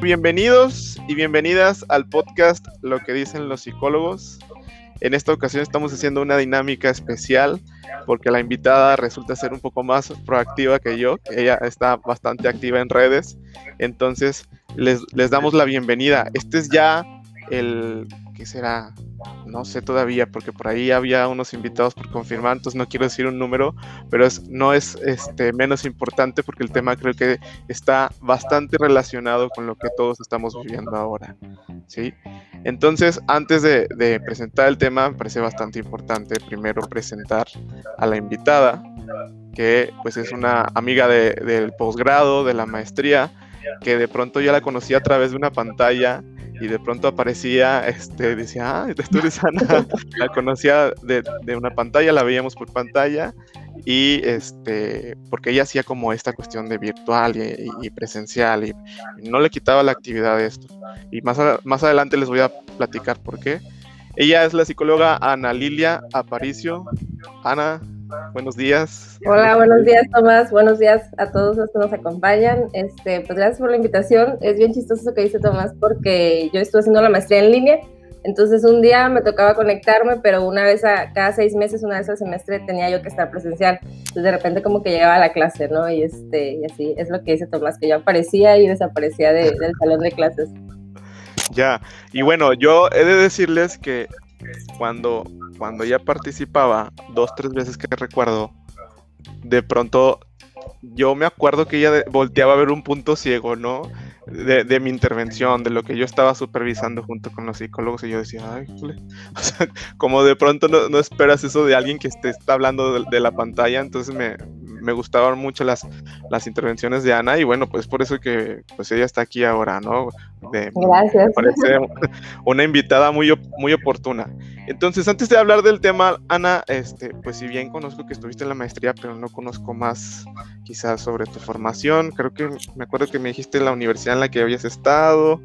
Bienvenidos y bienvenidas al podcast Lo que dicen los psicólogos. En esta ocasión estamos haciendo una dinámica especial porque la invitada resulta ser un poco más proactiva que yo. Ella está bastante activa en redes. Entonces les, les damos la bienvenida. Este es ya el, ¿qué será? no sé todavía, porque por ahí había unos invitados por confirmar, entonces no quiero decir un número, pero es, no es este, menos importante porque el tema creo que está bastante relacionado con lo que todos estamos viviendo ahora. ¿sí? Entonces, antes de, presentar el tema, me parece bastante importante primero presentar a la invitada, que pues es una amiga del posgrado, de la maestría, que de pronto ya la conocí a través de una pantalla y de pronto aparecía, este, decía, ah, tú eres Ana, la conocía de, una pantalla, la veíamos por pantalla y este, porque ella hacía como esta cuestión de virtual y, presencial y, no le quitaba la actividad de esto. Y más, más adelante les voy a platicar por qué. Ella es la psicóloga Ana Lilia Aparicio. Ana, buenos días. Hola, buenos días Tomás, buenos días a todos los que nos acompañan. Este, pues gracias por la invitación. Es bien chistoso lo que dice Tomás porque yo estuve haciendo la maestría en línea, entonces un día me tocaba conectarme, pero una vez a cada seis meses, una vez al semestre tenía yo que estar presencial. Entonces de repente como que llegaba a la clase, ¿no? Y, este, y así es lo que dice Tomás, que yo aparecía y desaparecía del salón de clases. Ya, y bueno, yo he de decirles que cuando, cuando ya participaba, dos, tres veces que recuerdo, de pronto yo me acuerdo que ella volteaba a ver un punto ciego, ¿no? De, mi intervención, de lo que yo estaba supervisando junto con los psicólogos, y yo decía, ay, o sea, como de pronto no, esperas eso de alguien que te está hablando de, la pantalla, entonces me, me gustaban mucho las, las intervenciones de Ana, y bueno, pues por eso que pues ella está aquí ahora, ¿no? Gracias. Me parece una invitada muy, muy oportuna. Entonces, antes de hablar del tema, Ana, este, pues si bien conozco que estuviste en la maestría, pero no conozco más quizás sobre tu formación, creo que me acuerdo que me dijiste la universidad en la que habías estado,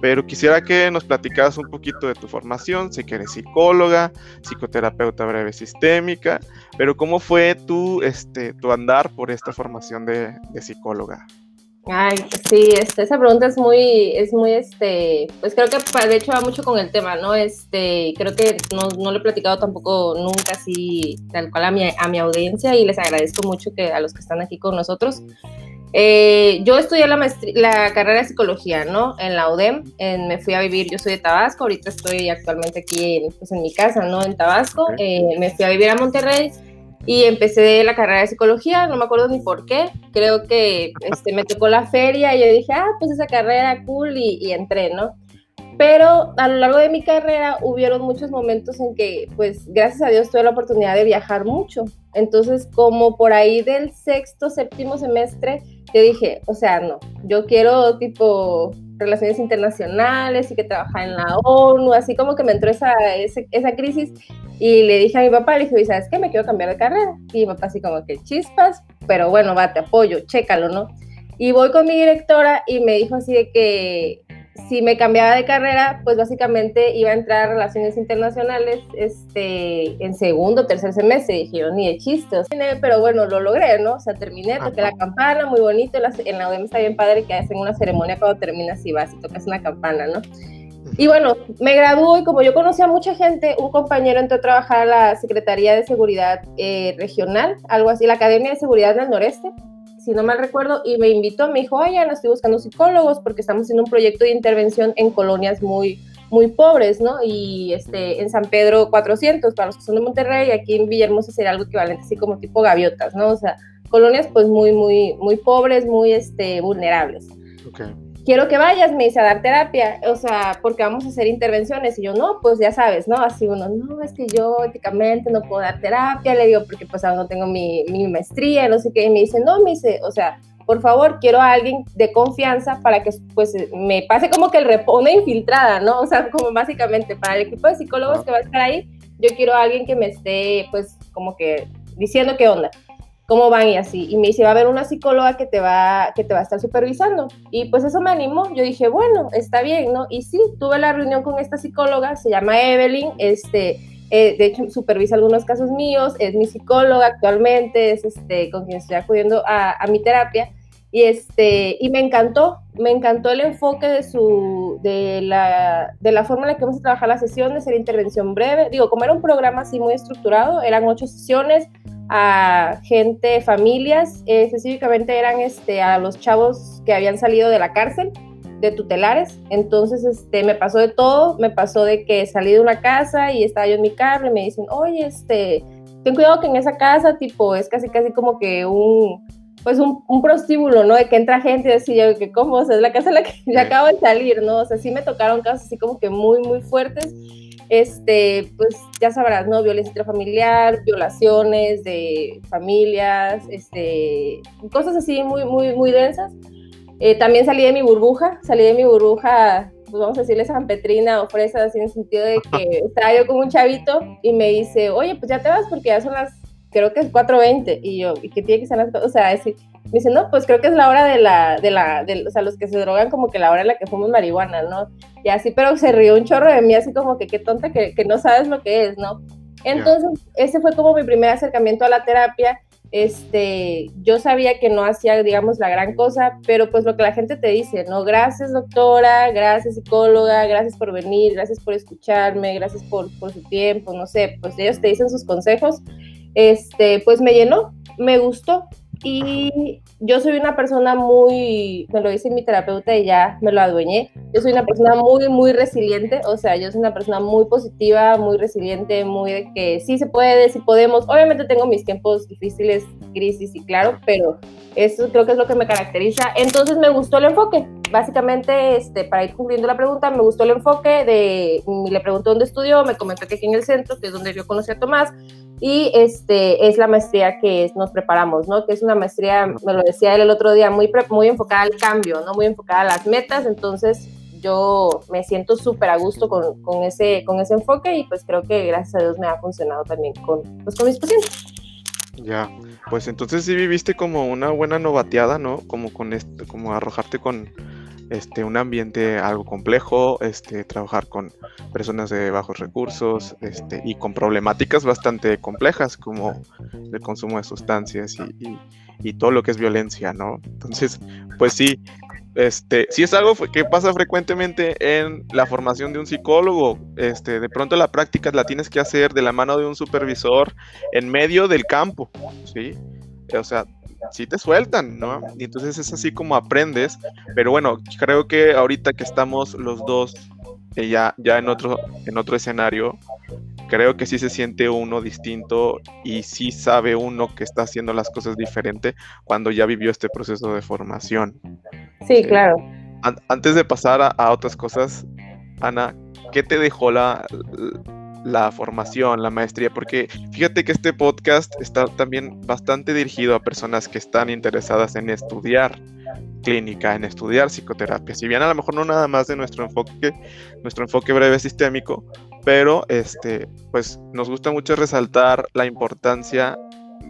pero quisiera que nos platicaras un poquito de tu formación, sé que eres psicóloga, psicoterapeuta breve sistémica, pero ¿cómo fue tu, este, tu andar por esta formación de, de psicóloga? Ay, sí, este, esa pregunta es muy, es muy, este, pues creo que de hecho va mucho con el tema, ¿no? Este, creo que no, no lo he platicado tampoco nunca así, tal cual a mi, a mi audiencia y les agradezco mucho que a los que están aquí con nosotros. Eh, yo estudié la, la carrera de psicología, ¿no? En la UDEM, me fui a vivir, yo soy de Tabasco, ahorita estoy actualmente aquí en, pues en mi casa, ¿no? En Tabasco, eh, me fui a vivir a Monterrey y empecé la carrera de psicología, no me acuerdo ni por qué, creo que este, me tocó la feria y yo dije, ah, pues esa carrera cool y, y, entré, ¿no? Pero a lo largo de mi carrera hubieron muchos momentos en que, pues, gracias a Dios tuve la oportunidad de viajar mucho. Entonces, como por ahí del sexto, séptimo semestre, yo dije, o sea, no, yo quiero tipo relaciones internacionales y que trabajar en la ONU, así como que me entró esa, esa, crisis y le dije a mi papá, le dije, ¿sabes qué? Me quiero cambiar de carrera. Y mi papá así como que chispas, pero bueno, va, te apoyo, chécalo, ¿no? Y voy con mi directora y me dijo así de que si me cambiaba de carrera, pues básicamente iba a entrar a relaciones internacionales este, en segundo tercer semestre. Y dije yo, ni de chistes. Pero bueno, lo logré, ¿no? O sea, terminé, toqué la campana, muy bonito. En la UDEM está bien padre que hacen una ceremonia cuando terminas y vas y tocas una campana, ¿no? Y bueno, me graduó y como yo conocía a mucha gente, un compañero entró a trabajar a la Secretaría de Seguridad eh, Regional, algo así, la Academia de Seguridad del Noreste si no mal recuerdo, y me invitó, me dijo, oye, no estoy buscando psicólogos porque estamos haciendo un proyecto de intervención en colonias muy, muy pobres, ¿no? Y este, en San Pedro 400, para los que son de Monterrey, aquí en Villahermosa sería algo equivalente, así como tipo gaviotas, ¿no? O sea, colonias pues muy, muy, muy pobres, muy este, vulnerables. Okay quiero que vayas, me dice, a dar terapia, o sea, porque vamos a hacer intervenciones. Y yo, no, pues ya sabes, ¿no? Así uno, no, es que yo éticamente no puedo dar terapia, le digo, porque pues aún no tengo mi, mi maestría, no sé qué. Y me dice, no, me dice, o sea, por favor, quiero a alguien de confianza para que pues me pase como que el una infiltrada, ¿no? O sea, como básicamente para el equipo de psicólogos que va a estar ahí, yo quiero a alguien que me esté pues como que diciendo qué onda. Cómo van y así. Y me dice, va a haber una psicóloga que te va, que te va a estar supervisando. Y pues eso me animó. Yo dije, bueno, está bien, ¿no? Y sí, tuve la reunión con esta psicóloga, se llama Evelyn, este, eh, de hecho supervisa algunos casos míos, es mi psicóloga actualmente, es este, con quien estoy acudiendo a, a mi terapia. Y, este, y me encantó, me encantó el enfoque de, su, de, la, de la forma en la que vamos a trabajar las sesiones, era intervención breve. Digo, como era un programa así muy estructurado, eran ocho sesiones, a gente, familias, específicamente eran este, a los chavos que habían salido de la cárcel, de tutelares. Entonces, este, me pasó de todo, me pasó de que salí de una casa y estaba yo en mi carro y me dicen, oye, este, ten cuidado que en esa casa, tipo, es casi, casi como que un, pues un, un prostíbulo, ¿no? De que entra gente y yo, que cómo, o sea, es la casa en la que ya acabo de salir, ¿no? O sea, sí me tocaron casos así como que muy, muy fuertes este, pues ya sabrás, ¿no? Violencia intrafamiliar, violaciones de familias, este, cosas así muy, muy, muy densas. Eh, también salí de mi burbuja, salí de mi burbuja, pues vamos a decirle San Petrina o Fresa, así en el sentido de que estaba yo con un chavito y me dice, oye, pues ya te vas porque ya son las, creo que es 4.20. Y yo, ¿y qué tiene que ser las, o sea, decir, me dice, no, pues creo que es la hora de la, de la, de, o sea, los que se drogan como que la hora en la que fuimos marihuana, ¿no? Y así, pero se rió un chorro de mí, así como que qué tonta que, que no sabes lo que es, ¿no? Entonces, ese fue como mi primer acercamiento a la terapia. Este, yo sabía que no hacía, digamos, la gran cosa, pero pues lo que la gente te dice, ¿no? Gracias, doctora, gracias, psicóloga, gracias por venir, gracias por escucharme, gracias por, por su tiempo, no sé, pues ellos te dicen sus consejos. Este, pues me llenó, me gustó, y yo soy una persona muy, me lo dice mi terapeuta y ya me lo adueñé, yo soy una persona muy, muy resiliente, o sea, yo soy una persona muy positiva, muy resiliente, muy de que sí se puede, sí podemos. Obviamente tengo mis tiempos difíciles, crisis y claro, pero eso creo que es lo que me caracteriza. Entonces me gustó el enfoque. Básicamente, este, para ir cumpliendo la pregunta, me gustó el enfoque de, le pregunté dónde estudió, me comentó que aquí en el centro, que es donde yo conocí a Tomás, y este es la maestría que nos preparamos, ¿no? Que es una maestría, me lo decía él el otro día, muy, muy enfocada al cambio, ¿no? Muy enfocada a las metas, entonces yo me siento súper a gusto con, con, ese, con ese enfoque y pues creo que gracias a Dios me ha funcionado también con, pues, con mis pacientes. Ya, pues entonces sí viviste como una buena novateada, ¿no? Como con este, como arrojarte con este, un ambiente algo complejo, este, trabajar con personas de bajos recursos este, y con problemáticas bastante complejas como el consumo de sustancias y, y, todo lo que es violencia, ¿no? Entonces, pues sí, este, sí es algo que pasa frecuentemente en la formación de un psicólogo. Este, de pronto la práctica la tienes que hacer de la mano de un supervisor en medio del campo, ¿sí? O sea, sí te sueltan, ¿no? Y entonces es así como aprendes, pero bueno, creo que ahorita que estamos los dos eh, ya, ya en, otro, en otro escenario, creo que sí se siente uno distinto y sí sabe uno que está haciendo las cosas diferente cuando ya vivió este proceso de formación. Sí, claro. antes de pasar a, a, otras cosas, Ana, ¿qué te dejó la, la formación, la maestría, porque fíjate que este podcast está también bastante dirigido a personas que están interesadas en estudiar clínica, en estudiar psicoterapia. Si bien a lo mejor no nada más de nuestro enfoque, nuestro enfoque breve sistémico, pero este, pues nos gusta mucho resaltar la importancia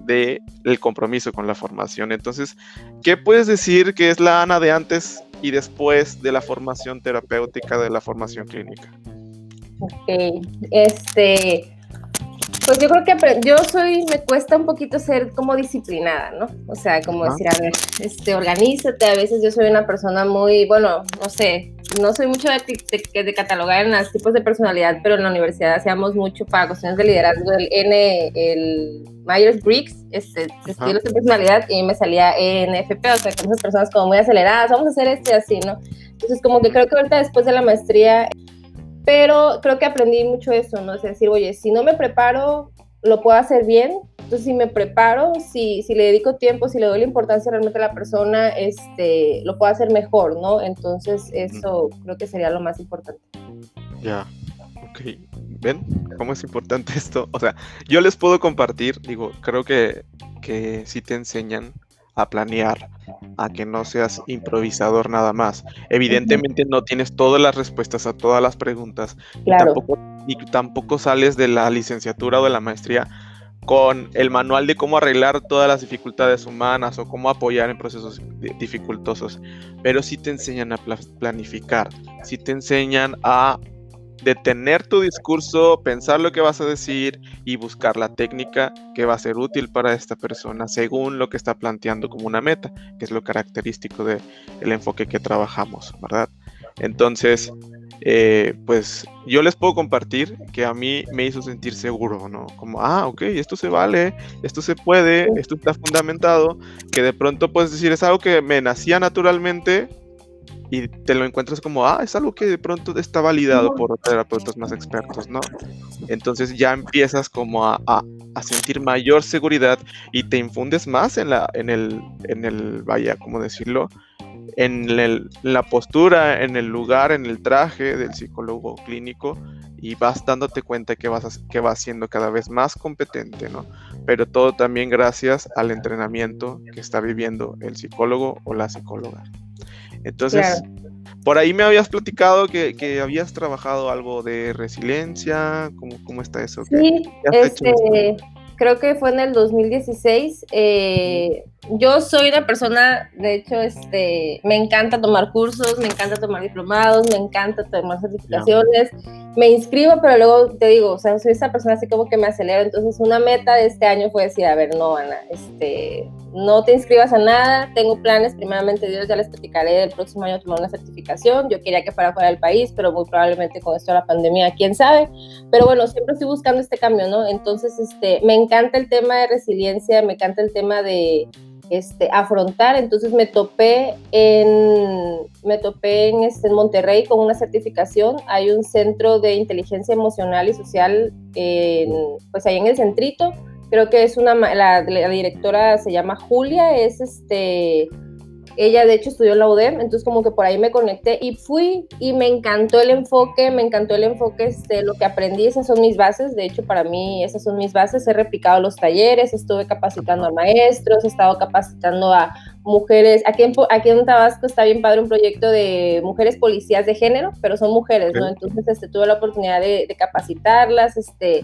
del el compromiso con la formación. Entonces, ¿qué puedes decir que es la Ana de antes y después de la formación terapéutica, de la formación clínica? Ok, este, pues yo creo que yo soy, me cuesta un poquito ser como disciplinada, ¿no? O sea, como decir, a ver, este, organízate, a veces yo soy una persona muy, bueno, no sé, no soy mucho de, de, catalogar en los tipos de personalidad, pero en la universidad hacíamos mucho para cuestiones de liderazgo, el N, el Myers-Briggs, este, estilos de personalidad, y me salía ENFP, o sea, con esas personas como muy aceleradas, vamos a hacer este así, ¿no? Entonces, como que creo que ahorita después de la maestría pero creo que aprendí mucho eso, ¿no? Es decir, oye, si no me preparo, lo puedo hacer bien. Entonces, si me preparo, si, si le dedico tiempo, si le doy la importancia realmente a la persona, este, lo puedo hacer mejor, ¿no? Entonces, eso creo que sería lo más importante. Ya, ok. ¿Ven cómo es importante esto? O sea, yo les puedo compartir, digo, creo que, que sí te enseñan a planear, a que no seas improvisador nada más. Evidentemente no tienes todas las respuestas a todas las preguntas y, tampoco, y tampoco sales de la licenciatura o de la maestría con el manual de cómo arreglar todas las dificultades humanas o cómo apoyar en procesos dificultosos, pero sí te enseñan a planificar, sí te enseñan a detener tu discurso, pensar lo que vas a decir y buscar la técnica que va a ser útil para esta persona según lo que está planteando como una meta, que es lo característico del el enfoque que trabajamos, ¿verdad? Entonces, eh, pues yo les puedo compartir que a mí me hizo sentir seguro, ¿no? Como, ah, ok, esto se vale, esto se puede, esto está fundamentado, que de pronto puedes decir, es algo que me nacía naturalmente y te lo encuentras como, ah, es algo que de pronto está validado por terapeutas más expertos, ¿no? Entonces ya empiezas como a, a, sentir mayor seguridad y te infundes más en, la, en, el, en el, vaya, ¿cómo decirlo? En, el, la postura, en el lugar, en el traje del psicólogo clínico y vas dándote cuenta que vas, que vas siendo cada vez más competente, ¿no? Pero todo también gracias al entrenamiento que está viviendo el psicólogo o la psicóloga. Entonces, por ahí me habías platicado que, habías trabajado algo de resiliencia, ¿cómo, cómo está eso? Sí, este, creo que fue en el 2016. Eh, yo soy una persona, de hecho, este, me encanta tomar cursos, me encanta tomar diplomados, me encanta tomar certificaciones, me inscribo, pero luego te digo, o sea, soy esa persona así como que me acelero. Entonces, una meta de este año fue decir, a ver, no, Ana, este, no te inscribas a nada, tengo planes, primeramente Dios, ya les platicaré el próximo año tomar una certificación. Yo quería que fuera fuera del país, pero muy probablemente con esto de la pandemia, quién sabe. Pero bueno, siempre estoy buscando este cambio, ¿no? Entonces, este, me encanta el tema de resiliencia, me encanta el tema de este, afrontar. Entonces me topé en, me topé en, este, en Monterrey con una certificación. Hay un centro de inteligencia emocional y social, pues ahí en el centrito. Creo que es una, la, la directora se llama Julia, es este ella de hecho estudió en la UDEM, entonces como que por ahí me conecté y fui y me encantó el enfoque, me encantó el enfoque, este, lo que aprendí, esas son mis bases, de hecho para mí esas son mis bases, he replicado los talleres, estuve capacitando a maestros, he estado capacitando a mujeres, aquí en, aquí en Tabasco está bien padre un proyecto de mujeres policías de género, pero son mujeres, ¿no? Entonces este, tuve la oportunidad de, de capacitarlas, este,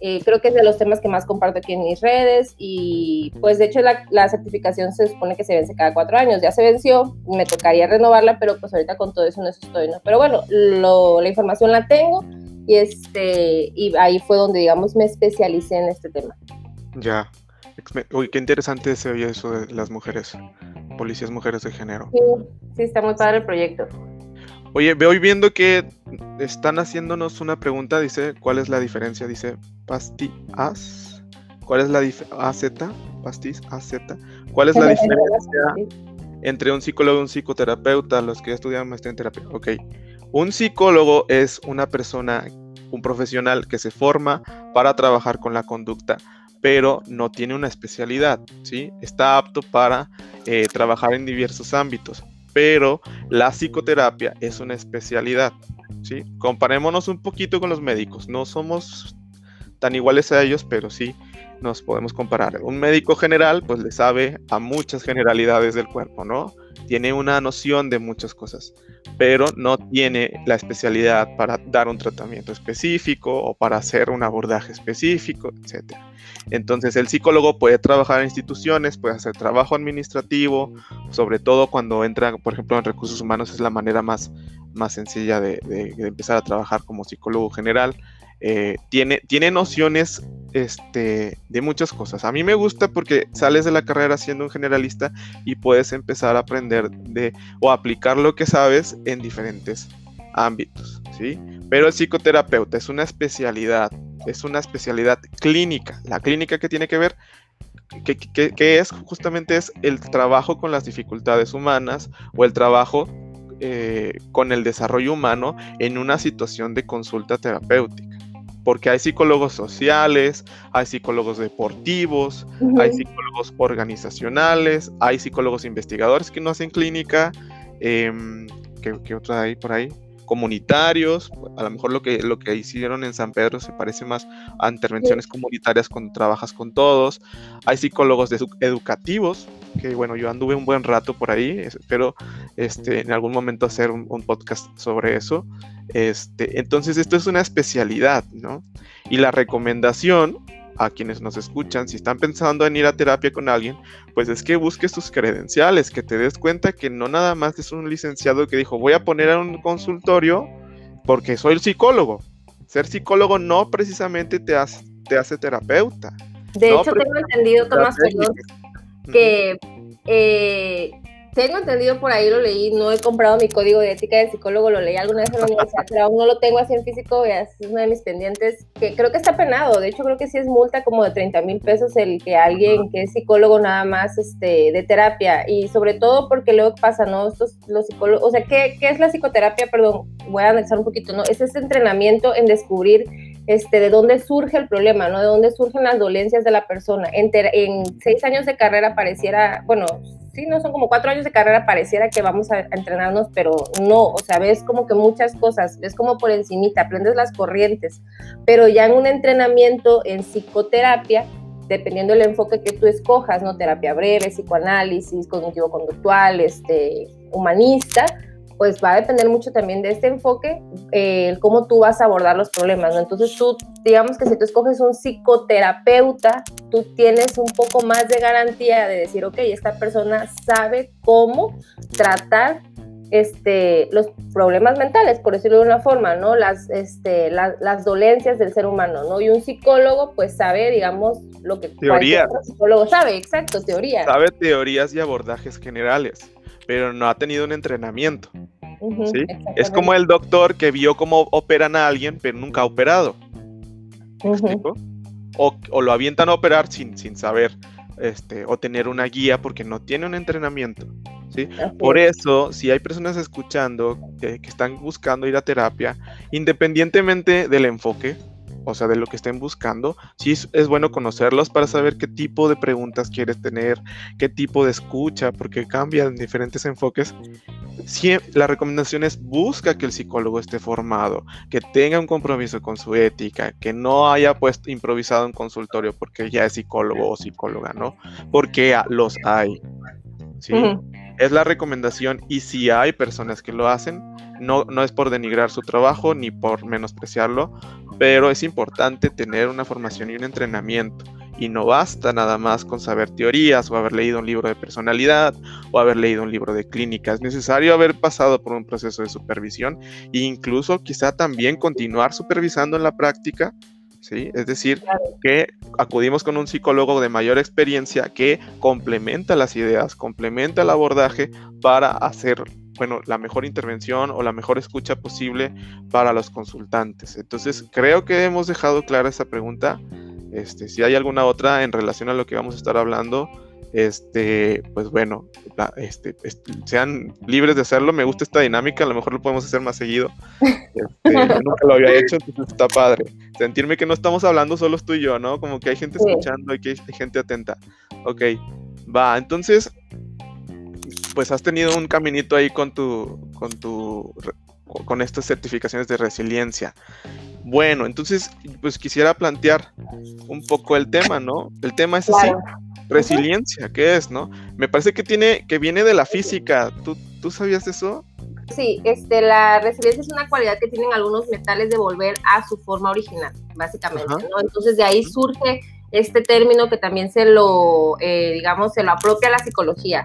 eh, creo que es de los temas que más comparto aquí en mis redes y pues de hecho la, certificación se supone que se vence cada cuatro años, ya se venció, me tocaría renovarla, pero pues ahorita con todo eso no estoy, ¿no? Pero bueno, la información la tengo y, este, y ahí fue donde digamos me especialicé en este tema. Ya, uy, qué interesante se oye eso de las mujeres, policías mujeres de género. Sí, sí, está muy padre el proyecto. Oye, voy viendo que están haciéndonos una pregunta, dice, ¿cuál es la diferencia? Dice, pastillas. ¿Cuál es la diferencia? AZ, pastis, AZ. ¿Cuál es la diferencia entre un psicólogo y un psicoterapeuta, los que estudian maestría en terapia? Ok, un psicólogo es una persona, un profesional que se forma para trabajar con la conducta, pero no tiene una especialidad, ¿sí? Está apto para eh, trabajar en diversos ámbitos pero la psicoterapia es una especialidad. ¿sí? Comparémonos un poquito con los médicos. No somos tan iguales a ellos, pero sí nos podemos comparar. Un médico general, pues le sabe a muchas generalidades del cuerpo, ¿no? Tiene una noción de muchas cosas, pero no tiene la especialidad para dar un tratamiento específico o para hacer un abordaje específico, etc. Entonces el psicólogo puede trabajar en instituciones, puede hacer trabajo administrativo, sobre todo cuando entra, por ejemplo, en recursos humanos es la manera más, más sencilla de, empezar a trabajar como psicólogo general. Eh, tiene, tiene nociones este, de muchas cosas. A mí me gusta porque sales de la carrera siendo un generalista y puedes empezar a aprender de o aplicar lo que sabes en diferentes ámbitos, ¿sí? Pero el psicoterapeuta es una especialidad es una especialidad clínica. La clínica que tiene que ver, que, es justamente es el trabajo con las dificultades humanas o el trabajo eh, con el desarrollo humano en una situación de consulta terapéutica. Porque hay psicólogos sociales, hay psicólogos deportivos, hay psicólogos organizacionales, hay psicólogos investigadores que no hacen clínica. Em, ¿qué, otra hay por ahí? Comunitarios, a lo mejor lo que, lo que hicieron en San Pedro se parece más a intervenciones comunitarias cuando trabajas con todos. Hay psicólogos educativos, que bueno, yo anduve un buen rato por ahí, espero este, en algún momento hacer un, podcast sobre eso. Este, entonces esto es una especialidad, ¿no? Y la recomendación a quienes nos escuchan, si están pensando en ir a terapia con alguien, pues es que busques tus credenciales, que te des cuenta que no nada más es un licenciado que dijo voy a poner a un consultorio porque soy el psicólogo. Ser psicólogo no precisamente te hace, te hace terapeuta. De hecho, tengo entendido, Tomás, que eh, tengo entendido por ahí, lo leí, no he comprado mi código de ética de psicólogo, lo leí alguna vez en la universidad, pero aún no lo tengo así en físico, es uno de mis pendientes, que creo que está penado, de hecho creo que sí es multa como de 30 mil pesos el que alguien que es psicólogo nada más este, de terapia, y sobre todo porque luego pasa, ¿no? Estos, los psicólogos, o sea, ¿qué, ¿qué es la psicoterapia? Perdón, voy a analizar un poquito, ¿no? Es ese entrenamiento en descubrir este, de dónde surge el problema, ¿no? De dónde surgen las dolencias de la persona. En, en seis años de carrera pareciera, bueno, sí, no son como cuatro años de carrera, pareciera que vamos a, entrenarnos, pero no, o sea, ves como que muchas cosas, ves como por encimita, aprendes las corrientes, pero ya en un entrenamiento en psicoterapia, dependiendo del enfoque que tú escojas, ¿no? Terapia breve, psicoanálisis, cognitivo-conductual, este, humanista, pues va a depender mucho también de este enfoque, eh, cómo tú vas a abordar los problemas, ¿no? Entonces tú, digamos que si tú escoges un psicoterapeuta, tú tienes un poco más de garantía de decir, ok, esta persona sabe cómo tratar este, los problemas mentales, por decirlo de una forma, ¿no? Las, este, las dolencias del ser humano, ¿no? Y un psicólogo, pues sabe, digamos, lo que teoría. psicólogo sabe, exacto, teoría. Sabe teorías y abordajes generales pero no ha tenido un entrenamiento. ¿sí? Es como el doctor que vio cómo operan a alguien, pero nunca ha operado. o, lo avientan a operar sin, sin saber este, o tener una guía porque no tiene un entrenamiento. ¿sí? Por eso, si hay personas escuchando que, que están buscando ir a terapia, independientemente del enfoque, o sea, de lo que estén buscando, sí es, bueno conocerlos para saber qué tipo de preguntas quieres tener, qué tipo de escucha, porque cambian diferentes enfoques. Sí, la recomendación es busca que el psicólogo esté formado, que tenga un compromiso con su ética, que no haya puesto improvisado un consultorio porque ya es psicólogo o psicóloga, ¿no? Porque los hay. ¿Sí? Es la recomendación y si hay personas que lo hacen, no, no es por denigrar su trabajo ni por menospreciarlo, pero es importante tener una formación y un entrenamiento. Y no basta nada más con saber teorías o haber leído un libro de personalidad o haber leído un libro de clínica. Es necesario haber pasado por un proceso de supervisión e incluso quizá también continuar supervisando en la práctica. ¿Sí? Es decir, que acudimos con un psicólogo de mayor experiencia que complementa las ideas, complementa el abordaje para hacer bueno, la mejor intervención o la mejor escucha posible para los consultantes. Entonces, creo que hemos dejado clara esa pregunta. Este, si hay alguna otra en relación a lo que vamos a estar hablando, este, pues bueno, este, sean libres de hacerlo. Me gusta esta dinámica, a lo mejor lo podemos hacer más seguido. Este, nunca lo había hecho, entonces está padre. Sentirme que no estamos hablando solo tú y yo, ¿no? Como que hay gente escuchando y que hay gente atenta. Ok, va, entonces pues has tenido un caminito ahí con tu, con tu, con estas certificaciones de resiliencia. Bueno, entonces, pues quisiera plantear un poco el tema, ¿no? El tema es así, resiliencia, ¿qué es, no? Me parece que tiene, que viene de la física. ¿Tú, ¿Tú sabías eso? Sí, este, la resiliencia es una cualidad que tienen algunos metales de volver a su forma original, básicamente, ¿no? Entonces de ahí surge este término que también se lo, eh, digamos, se lo apropia a la psicología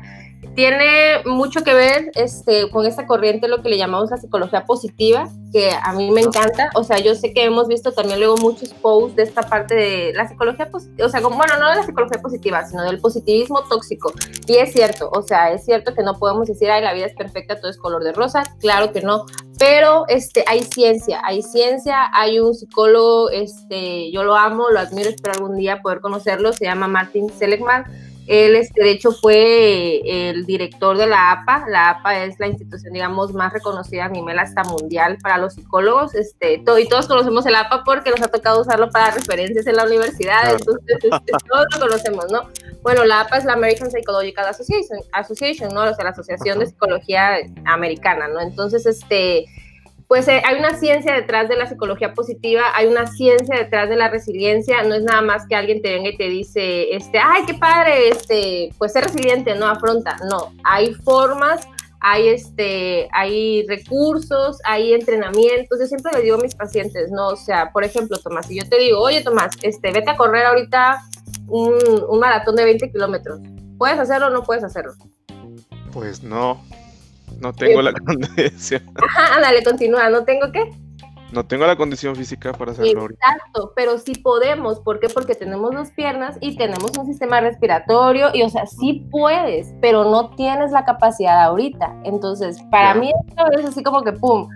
tiene mucho que ver este, con esta corriente, lo que le llamamos la psicología positiva, que a mí me encanta. O sea, yo sé que hemos visto también luego muchos posts de esta parte de la psicología positiva, o sea, bueno, no de la psicología positiva, sino del positivismo tóxico. Y es cierto, o sea, es cierto que no podemos decir, ay, la vida es perfecta, todo es color de rosa. Claro que no. Pero este, hay ciencia, hay ciencia, hay un psicólogo, este, yo lo amo, lo admiro, espero algún día poder conocerlo, se llama Martin Seligman él, este, de hecho, fue el director de la APA. La APA es la institución, digamos, más reconocida a nivel hasta mundial para los psicólogos. Este, y todos conocemos el APA porque nos ha tocado usarlo para referencias en la universidad. Entonces, este, todos lo conocemos, ¿no? Bueno, la APA es la American Psychological Association, Association ¿no? O sea, la Asociación de Psicología Americana, ¿no? Entonces, este pues eh, hay una ciencia detrás de la psicología positiva, hay una ciencia detrás de la resiliencia, no es nada más que alguien te venga y te dice, este, ay, qué padre, este, pues ser resiliente, no afronta, no, hay formas hay, este, hay recursos, hay entrenamientos. Yo siempre le digo a mis pacientes, ¿no? O sea, por ejemplo, Tomás, si yo te digo, oye, Tomás, este, vete a correr ahorita un, un maratón de 20 kilómetros. ¿Puedes hacerlo o no puedes hacerlo? Pues no, no tengo la condición. Ajá, dale, continúa, ¿no tengo qué? No tengo la condición física para hacerlo. Exacto, pero sí podemos. ¿Por qué? Porque tenemos dos piernas y tenemos un sistema respiratorio y, o sea, sí puedes, pero no tienes la capacidad ahorita. Entonces, para mí esto es así como que, ¡pum!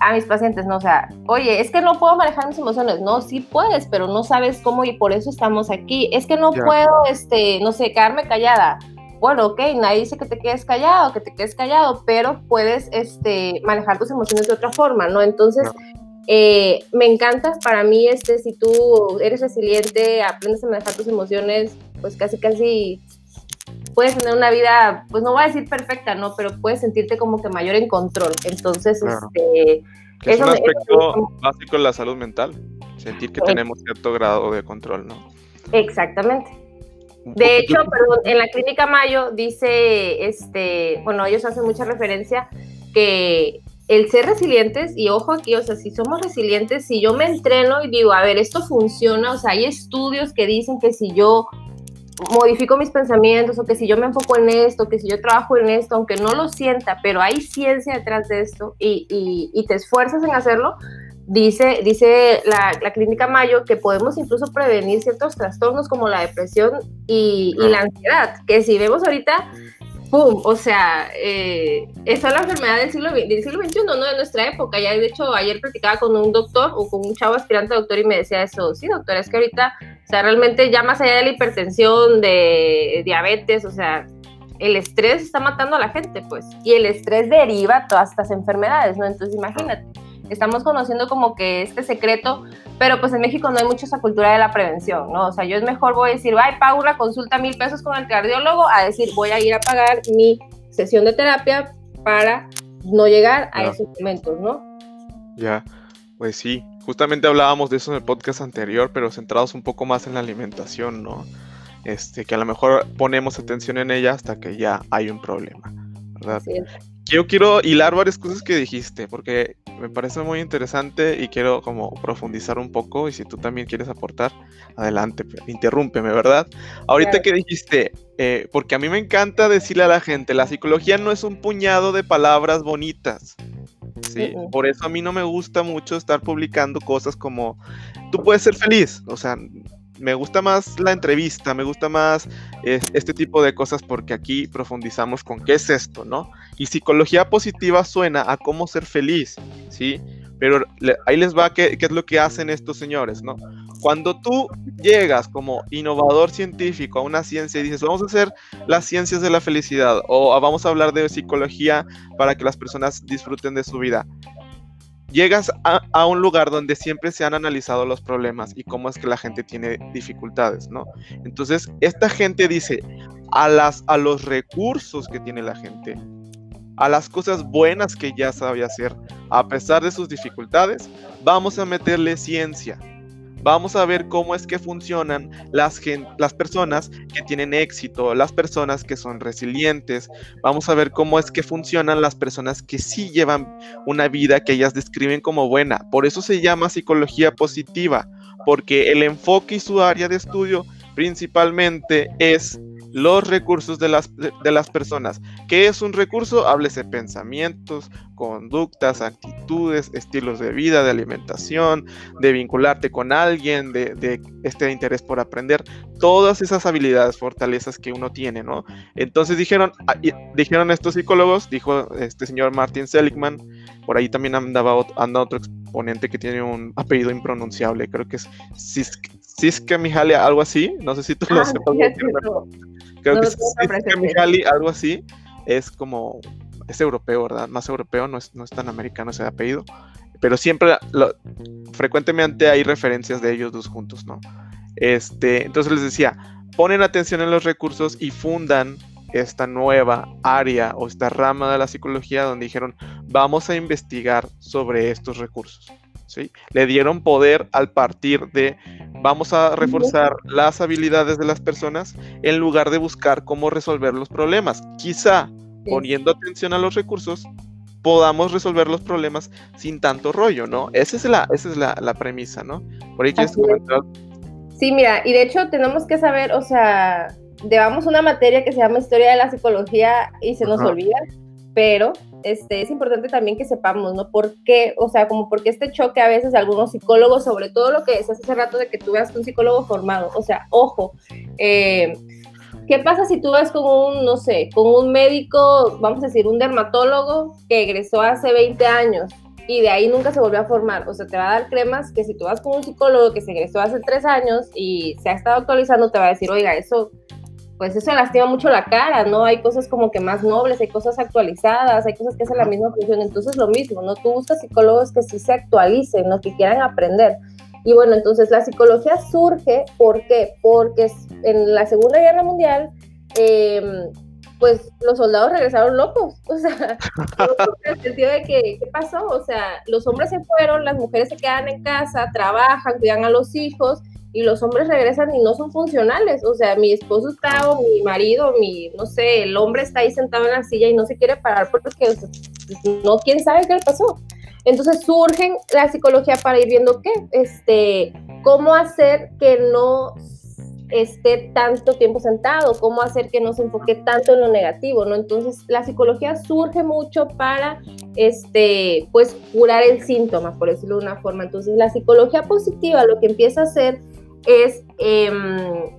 a mis pacientes, ¿no? O sea, oye, es que no puedo manejar mis emociones. No, sí puedes, pero no sabes cómo y por eso estamos aquí. Es que no puedo, este, no sé, quedarme callada. Bueno, ok, nadie dice que te quedes callado, que te quedes callado, pero puedes, este, manejar tus emociones de otra forma, ¿no? Entonces, eh, me encanta, para mí, este, si tú eres resiliente, aprendes a manejar tus emociones, pues casi, casi puedes tener una vida, pues no voy a decir perfecta, ¿no? Pero puedes sentirte como que mayor en control. Entonces, este... Es un aspecto básico de la salud mental, sentir que tenemos cierto grado de control, ¿no? Exactamente. De hecho, perdón, en la clínica Mayo dice, este, bueno, ellos hacen mucha referencia que el ser resilientes, y ojo aquí, o sea, si somos resilientes, si yo me entreno y digo, a ver, esto funciona, o sea, hay estudios que dicen que si yo modifico mis pensamientos o que si yo me enfoco en esto, que si yo trabajo en esto, aunque no lo sienta, pero hay ciencia detrás de esto y, y, te esfuerzas en hacerlo, dice, dice la, la, clínica Mayo que podemos incluso prevenir ciertos trastornos como la depresión y, y la ansiedad, que si vemos ahorita ¡pum! O sea, eh, esa es la enfermedad del siglo, del siglo XXI, ¿no? De nuestra época. Ya, de hecho, ayer platicaba con un doctor o con un chavo aspirante a doctor y me decía eso. Sí, doctor, es que ahorita, o sea, realmente ya más allá de la hipertensión, de diabetes, o sea, el estrés está matando a la gente, pues. Y el estrés deriva todas estas enfermedades, ¿no? Entonces, imagínate estamos conociendo como que este secreto, pero pues en México no hay mucha esa cultura de la prevención, ¿no? O sea, yo es mejor voy a decir, ay, pago una consulta mil pesos con el cardiólogo, a decir, voy a ir a pagar mi sesión de terapia para no llegar a esos momentos, ¿no? Ya, pues sí, justamente hablábamos de eso en el podcast anterior, pero centrados un poco más en la alimentación, ¿no? Este, que a lo mejor ponemos atención en ella hasta que ya hay un problema, ¿verdad? Sí. Yo quiero hilar varias cosas que dijiste, porque me parece muy interesante y quiero como profundizar un poco y si tú también quieres aportar, adelante, interrúmpeme, ¿verdad? Ahorita que dijiste, eh, porque a mí me encanta decirle a la gente, la psicología no es un puñado de palabras bonitas. Sí, por eso a mí no me gusta mucho estar publicando cosas como tú puedes ser feliz, o sea, me gusta más la entrevista, me gusta más este tipo de cosas porque aquí profundizamos con qué es esto, ¿no? Y psicología positiva suena a cómo ser feliz, ¿sí? Pero ahí les va qué, qué es lo que hacen estos señores, ¿no? Cuando tú llegas como innovador científico a una ciencia y dices, vamos a hacer las ciencias de la felicidad o vamos a hablar de psicología para que las personas disfruten de su vida, llegas a, un lugar donde siempre se han analizado los problemas y cómo es que la gente tiene dificultades, ¿no? Entonces, esta gente dice, a, las, a los recursos que tiene la gente, a las cosas buenas que ya sabe hacer, a pesar de sus dificultades, vamos a meterle ciencia, vamos a ver cómo es que funcionan las, personas que tienen éxito, las personas que son resilientes, vamos a ver cómo es que funcionan las personas que sí llevan una vida que ellas describen como buena. Por eso se llama psicología positiva, porque el enfoque y su área de estudio principalmente es los recursos de las, de, las personas. ¿Qué es un recurso? Háblese pensamientos, conductas, actitudes, estilos de vida, de alimentación, de vincularte con alguien, de, este interés por aprender, todas esas habilidades, fortalezas que uno tiene, ¿no? Entonces dijeron, ah, dijeron estos psicólogos, dijo este señor Martin Seligman, por ahí también andaba anda otro exponente que tiene un apellido impronunciable, creo que es Siska Mihaly, algo así, no sé si tú lo ah, sepas. Creo que Siska Mihaly, algo así, es como, es europeo, ¿verdad? Más europeo, no es, no es tan americano ese apellido, pero siempre, frecuentemente hay referencias de ellos dos juntos, ¿no? Este, entonces les decía, ponen atención en los recursos y fundan esta nueva área o esta rama de la psicología donde dijeron, vamos a investigar sobre estos recursos. ¿Sí? Le dieron poder al partir de vamos a reforzar las habilidades de las personas en lugar de buscar cómo resolver los problemas. Quizá poniendo atención a los recursos, podamos resolver los problemas sin tanto rollo, ¿no? Esa es la, esa es la, premisa, ¿no? Por ahí quieres comentar. Sí, mira, y de hecho tenemos que saber, o sea, llevamos una materia que se llama Historia de la Psicología y se nos olvida, pero este, es importante también que sepamos, ¿no? ¿Por qué? O sea, como porque este choque a veces algunos psicólogos, sobre todo lo que decías hace rato de que tú veas un psicólogo formado, o sea, ojo, eh, ¿Qué pasa si tú vas con un, no sé, con un médico, vamos a decir, un dermatólogo que egresó hace 20 años y de ahí nunca se volvió a formar? O sea, te va a dar cremas que si tú vas con un psicólogo que se egresó hace 3 años y se ha estado actualizando, te va a decir, oiga, eso, pues eso lastima mucho la cara, ¿no? Hay cosas como que más nobles, hay cosas actualizadas, hay cosas que hacen la misma función. Entonces, lo mismo, ¿no? Tú buscas psicólogos que sí se actualicen, ¿no? Que quieran aprender. Y bueno, entonces la psicología surge, ¿por qué? Porque en la Segunda Guerra Mundial, em, pues los soldados regresaron locos, o sea, en el sentido de que, ¿qué pasó? O sea, los hombres se fueron, las mujeres se quedan en casa, trabajan, cuidan a los hijos, y los hombres regresan y no son funcionales. O sea, mi esposo está o mi marido, mi, no sé, el hombre está ahí sentado en la silla y no se quiere parar porque no, quién sabe qué le pasó. Entonces surgen la psicología para ir viendo qué, este, cómo hacer que no esté tanto tiempo sentado, cómo hacer que no se enfoque tanto en lo negativo, ¿no? Entonces, la psicología surge mucho para, este, pues, curar el síntoma, por decirlo de una forma. Entonces, la psicología positiva lo que empieza a hacer es, em,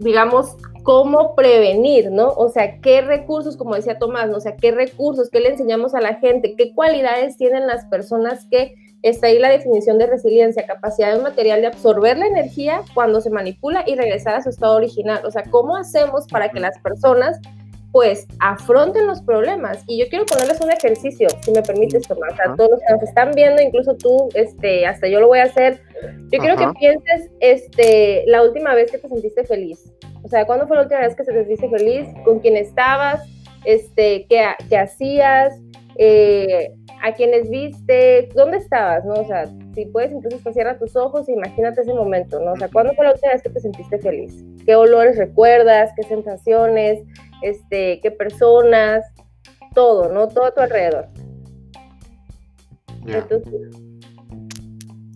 digamos, cómo prevenir, ¿no? O sea, qué recursos, como decía Tomás, ¿no? O sea, qué recursos, qué le enseñamos a la gente, qué cualidades tienen las personas que está ahí la definición de resiliencia, capacidad de un material de absorber la energía cuando se manipula y regresar a su estado original. O sea, ¿cómo hacemos para que las personas pues afronten los problemas. Y yo quiero ponerles un ejercicio, si me permites, Tomás, a todos los que nos están viendo, incluso tú, este, hasta yo lo voy a hacer. Yo quiero que pienses este, la última vez que te sentiste feliz. O sea, ¿cuándo fue la última vez que te sentiste feliz? ¿Con quién estabas? Este, ¿qué, qué hacías? Eh, a quienes viste, ¿dónde estabas? ¿no? O sea, si puedes, entonces cierra tus ojos e imagínate ese momento, ¿no? O sea, ¿cuándo fue la última vez que te sentiste feliz? ¿Qué olores recuerdas? ¿Qué sensaciones? Este, ¿Qué personas? Todo, ¿no? Todo a tu alrededor.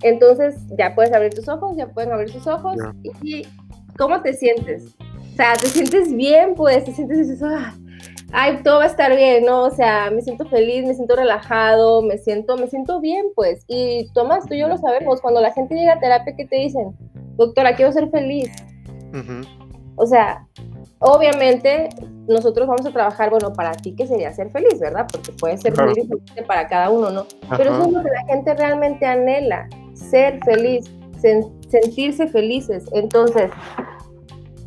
Entonces, ya puedes abrir tus ojos, ya pueden abrir sus ojos. Y, ¿cómo te sientes? O sea, ¿te sientes bien? Pues, ¿te sientes... Ah, ay, todo va a estar bien, ¿no? O sea, me siento feliz, me siento relajado, me siento, me siento bien, pues. Y Tomás, tú y yo lo sabemos, cuando la gente llega a terapia, ¿qué te dicen? Doctora, quiero ser feliz. O sea, obviamente nosotros vamos a trabajar, bueno, para ti que sería ser feliz, ¿verdad? Porque puede ser muy diferente para cada uno, ¿no? Pero eso es lo que la gente realmente anhela, ser feliz, sentirse felices. Entonces,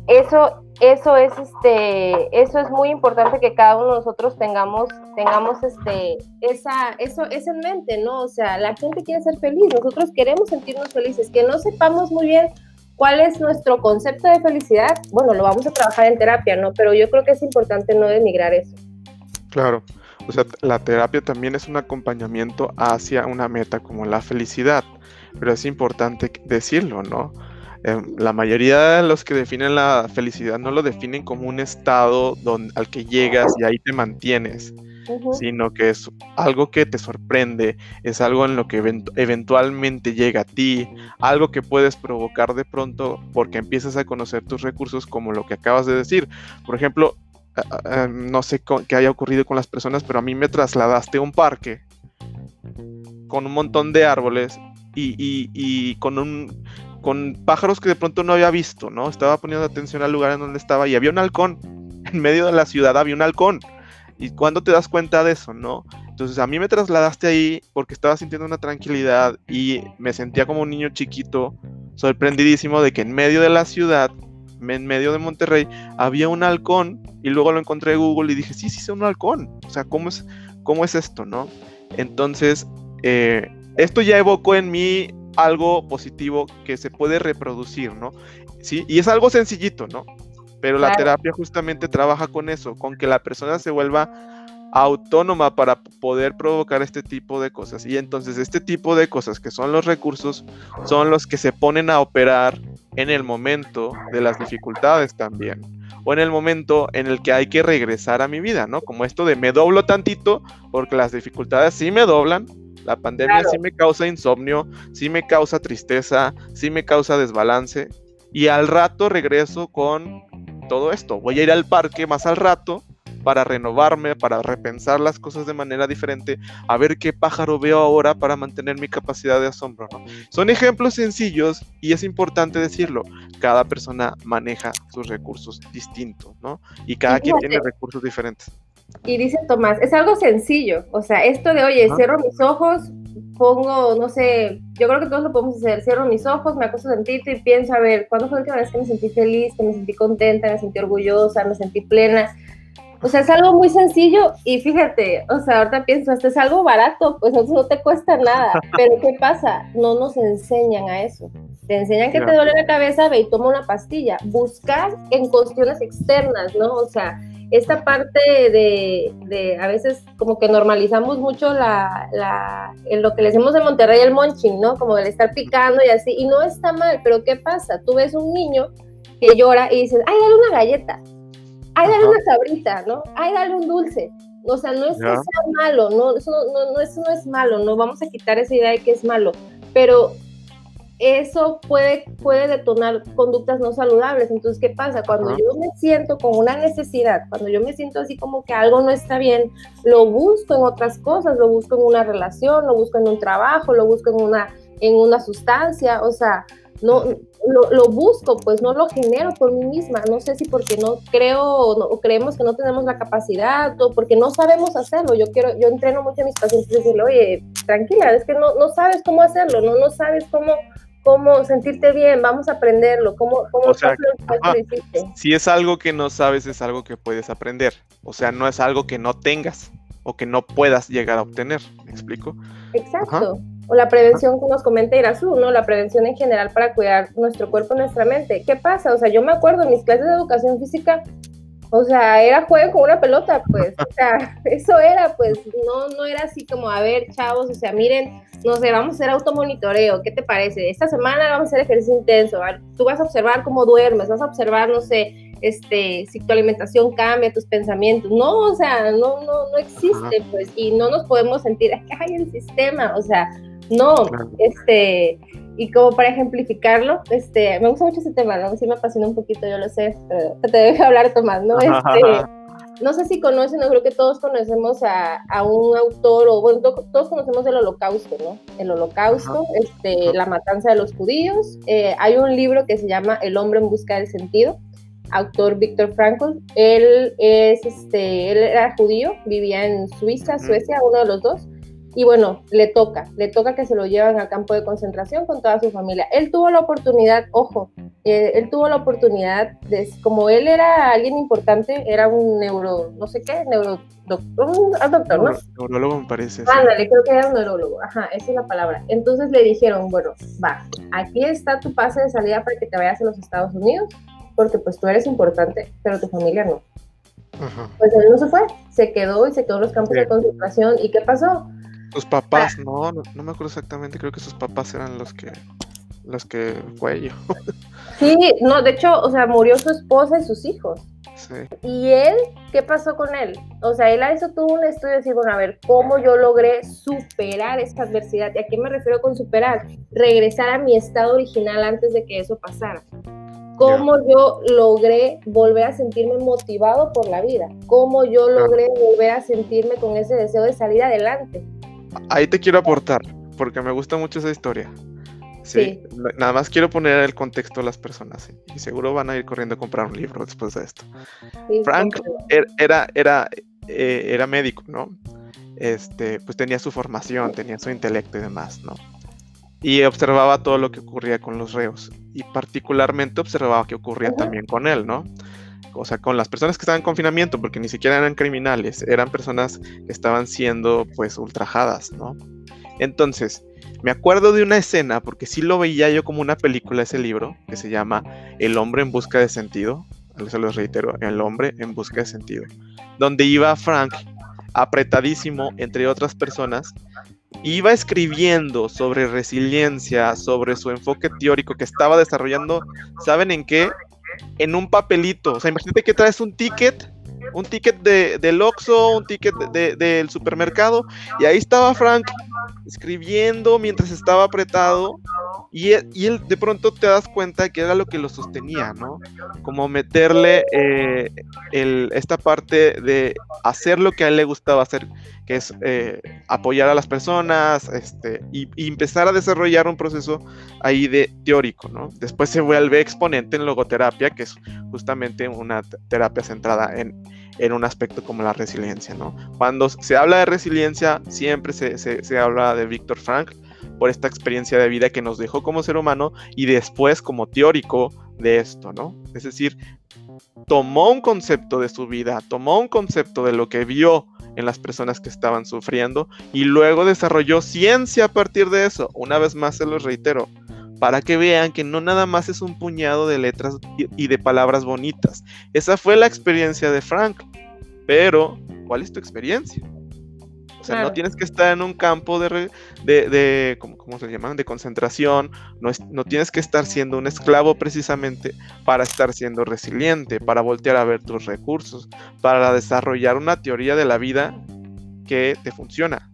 eso eso es este eso es muy importante que cada uno de nosotros tengamos tengamos este esa eso es en mente no o sea la gente quiere ser feliz nosotros queremos sentirnos felices. Que no sepamos muy bien cuál es nuestro concepto de felicidad bueno lo vamos a trabajar en terapia no pero yo creo que es importante no denigrar eso. Claro. O sea la terapia también es un acompañamiento hacia una meta como la felicidad. Pero es importante decirlo no Em, la mayoría de los que definen la felicidad no lo definen como un estado donde, al que llegas y ahí te mantienes, sino que es algo que te sorprende, es algo en lo que eventualmente llega a ti, algo que puedes provocar de pronto porque empiezas a conocer tus recursos como lo que acabas de decir. Por ejemplo, no sé qué haya ocurrido con las personas, pero a mí me trasladaste a un parque con un montón de árboles y con un con pájaros que de pronto no había visto, ¿no? Estaba poniendo atención al lugar en donde estaba y había un halcón. En medio de la ciudad había un halcón. ¿Y cuándo te das cuenta de eso, no? Entonces a mí me trasladaste ahí porque estaba sintiendo una tranquilidad y me sentía como un niño chiquito, sorprendidísimo de que en medio de la ciudad, en medio de Monterrey, había un halcón y luego lo encontré en Google y dije, sí, sí, es un halcón. O sea, ¿cómo es, cómo es esto, no? Entonces, eh, esto ya evocó en mí algo positivo que se puede reproducir, ¿no? Sí, y es algo sencillito, ¿no? Pero la terapia justamente trabaja con eso, con que la persona se vuelva autónoma para poder provocar este tipo de cosas. Y entonces este tipo de cosas que son los recursos son los que se ponen a operar en el momento de las dificultades también. o en el momento en el que hay que regresar a mi vida, ¿no? Como esto de me doblo tantito porque las dificultades sí me doblan, la pandemia sí me causa insomnio, sí me causa tristeza, sí me causa desbalance y al rato regreso con todo esto. Voy a ir al parque más al rato para renovarme, para repensar las cosas de manera diferente, a ver qué pájaro veo ahora para mantener mi capacidad de asombro. ¿no? Son ejemplos sencillos y es importante decirlo. Cada persona maneja sus recursos distintos, ¿no? Y cada quien tiene recursos diferentes. Y dice Tomás, es algo sencillo, o sea, esto de, oye, cierro mis ojos, pongo, no sé, yo creo que todos lo podemos hacer, cierro mis ojos, me acuesto tantito y pienso, a ver, ¿cuándo fue la última vez que me sentí feliz, que me sentí contenta, me sentí orgullosa, me sentí plena? O sea, es algo muy sencillo y fíjate, o sea, ahorita pienso, esto es algo barato, pues eso no te cuesta nada. Pero ¿qué pasa? No nos enseñan a eso. Te enseñan que te duele la cabeza, ve y toma una pastilla. Buscar en cuestiones externas, ¿no? O sea, esta parte de, de, a veces como que normalizamos mucho la, la, en lo que le decimos de Monterrey el monching, ¿no? Como el estar picando y así, y no está mal, pero ¿qué pasa? Tú ves un niño que llora y dices, ay, dale una galleta, ay, dale una sabrita, ¿no? Ay, dale un dulce. O sea, no es que sea malo, no eso no, no, eso no es malo, no vamos a quitar esa idea de que es malo, pero eso puede, puede detonar conductas no saludables. Entonces, ¿qué pasa? Cuando yo me siento con una necesidad, cuando yo me siento así como que algo no está bien, lo busco en otras cosas, lo busco en una relación, lo busco en un trabajo, lo busco en una, en una sustancia, o sea, no, lo, lo, busco, pues no lo genero por mí misma. No sé si porque no creo o, creemos que no tenemos la capacidad o porque no sabemos hacerlo. Yo quiero, yo entreno mucho a mis pacientes y decirle, oye, tranquila, es que no, no sabes cómo hacerlo, no, no sabes cómo cómo sentirte bien, vamos a aprenderlo, cómo, cómo o sea, Si es algo que no sabes, es algo que puedes aprender. O sea, no es algo que no tengas o que no puedas llegar a obtener. ¿Me explico? Exacto. O la prevención que nos comenta Irazú, ¿no? La prevención en general para cuidar nuestro cuerpo y nuestra mente. ¿Qué pasa? O sea, yo me acuerdo en mis clases de educación física, o sea, era juego con una pelota, pues. O sea, eso era, pues, no, no era así como, a ver, chavos, o sea, miren, no sé, vamos a hacer automonitoreo, ¿qué te parece? Esta semana vamos a hacer ejercicio intenso, tú vas a observar cómo duermes, vas a observar, no sé, este, si tu alimentación cambia, tus pensamientos, no, o sea, no, no, no existe, pues, y no nos podemos sentir, hay el sistema, o sea, no, este, y como para ejemplificarlo, este, me gusta mucho ese tema, ¿no? Sí me apasiona un poquito, yo lo sé, pero te dejo hablar, Tomás, ¿no? Este, no sé si conocen, no creo que todos conocemos a, a un autor, o bueno, todos conocemos el holocausto, ¿no? El holocausto, este, la matanza de los judíos. Eh, hay un libro que se llama El hombre en busca del sentido, autor Víctor Frankl. Él, es, este, él era judío, vivía en Suiza, Suecia, uno de los dos y bueno, le toca, le toca que se lo lleven al campo de concentración con toda su familia. Él tuvo la oportunidad, ojo, eh, él tuvo la oportunidad de, como él era alguien importante, era un neuro, no sé qué, neuro, doctor, un doctor, ¿no? Neurólogo me parece. Ándale, creo que era un neurólogo, ajá, esa es la palabra. Entonces le dijeron, bueno, va, aquí está tu pase de salida para que te vayas a los Estados Unidos, porque pues tú eres importante, pero tu familia no. Pues él no se fue, se quedó y se quedó en los campos de concentración. ¿Y qué pasó? Sus papás, ah. no, no, me acuerdo exactamente, creo que sus papás eran los que los que fue yo. Sí, no, de hecho, o sea, murió su esposa y sus hijos. Sí. ¿Y él? ¿Qué pasó con él? O sea, él a eso tuvo un estudio de decir, bueno, a ver, ¿cómo yo logré superar esta adversidad? ¿Y a qué me refiero con superar? Regresar a mi estado original antes de que eso pasara. ¿Cómo yo logré volver a sentirme motivado por la vida? ¿Cómo yo logré volver a sentirme con ese deseo de salir adelante? Ahí te quiero aportar, porque me gusta mucho esa historia. Sí, nada más quiero poner el contexto a las personas y seguro van a ir corriendo a comprar un libro después de esto. Frank er, era, era, eh, era médico, ¿no? Este, pues tenía su formación, tenía su intelecto y demás, ¿no? Y observaba todo lo que ocurría con los reos y particularmente observaba que ocurría también con él, ¿no? O sea, con las personas que estaban en confinamiento, porque ni siquiera eran criminales, eran personas que estaban siendo pues ultrajadas, ¿no? Entonces, me acuerdo de una escena, porque sí lo veía yo como una película ese libro, que se llama El hombre en busca de sentido, se los reitero, El hombre en busca de sentido, donde iba Frank apretadísimo entre otras personas, iba escribiendo sobre resiliencia, sobre su enfoque teórico que estaba desarrollando, ¿saben en qué? En un papelito. O sea, imagínate que traes un ticket, un ticket de, del Oxxo, un ticket del supermercado, y ahí estaba Frank escribiendo mientras estaba apretado y él, de pronto te das cuenta que era lo que lo sostenía, ¿no? Como meterle eh, esta parte de hacer lo que a él le gustaba hacer, que es eh, apoyar a las personas este, y, empezar a desarrollar un proceso ahí de teórico, ¿no? Después se vuelve exponente en logoterapia, que es justamente una terapia centrada en, en un aspecto como la resiliencia, ¿no? Cuando se habla de resiliencia, siempre se, se habla de Víctor Frank, por esta experiencia de vida que nos dejó como ser humano y después como teórico de esto, ¿no? Es decir, tomó un concepto de su vida, tomó un concepto de lo que vio en las personas que estaban sufriendo y luego desarrolló ciencia a partir de eso. Una vez más se los reitero, para que vean que no nada más es un puñado de letras y de palabras bonitas. Esa fue la experiencia de Frank. Pero, ¿cuál es tu experiencia? O sea, no tienes que estar en un campo de, de, de ¿cómo, se llaman? De concentración, no, es, no tienes que estar siendo un esclavo precisamente para estar siendo resiliente, para voltear a ver tus recursos, para desarrollar una teoría de la vida que te funciona.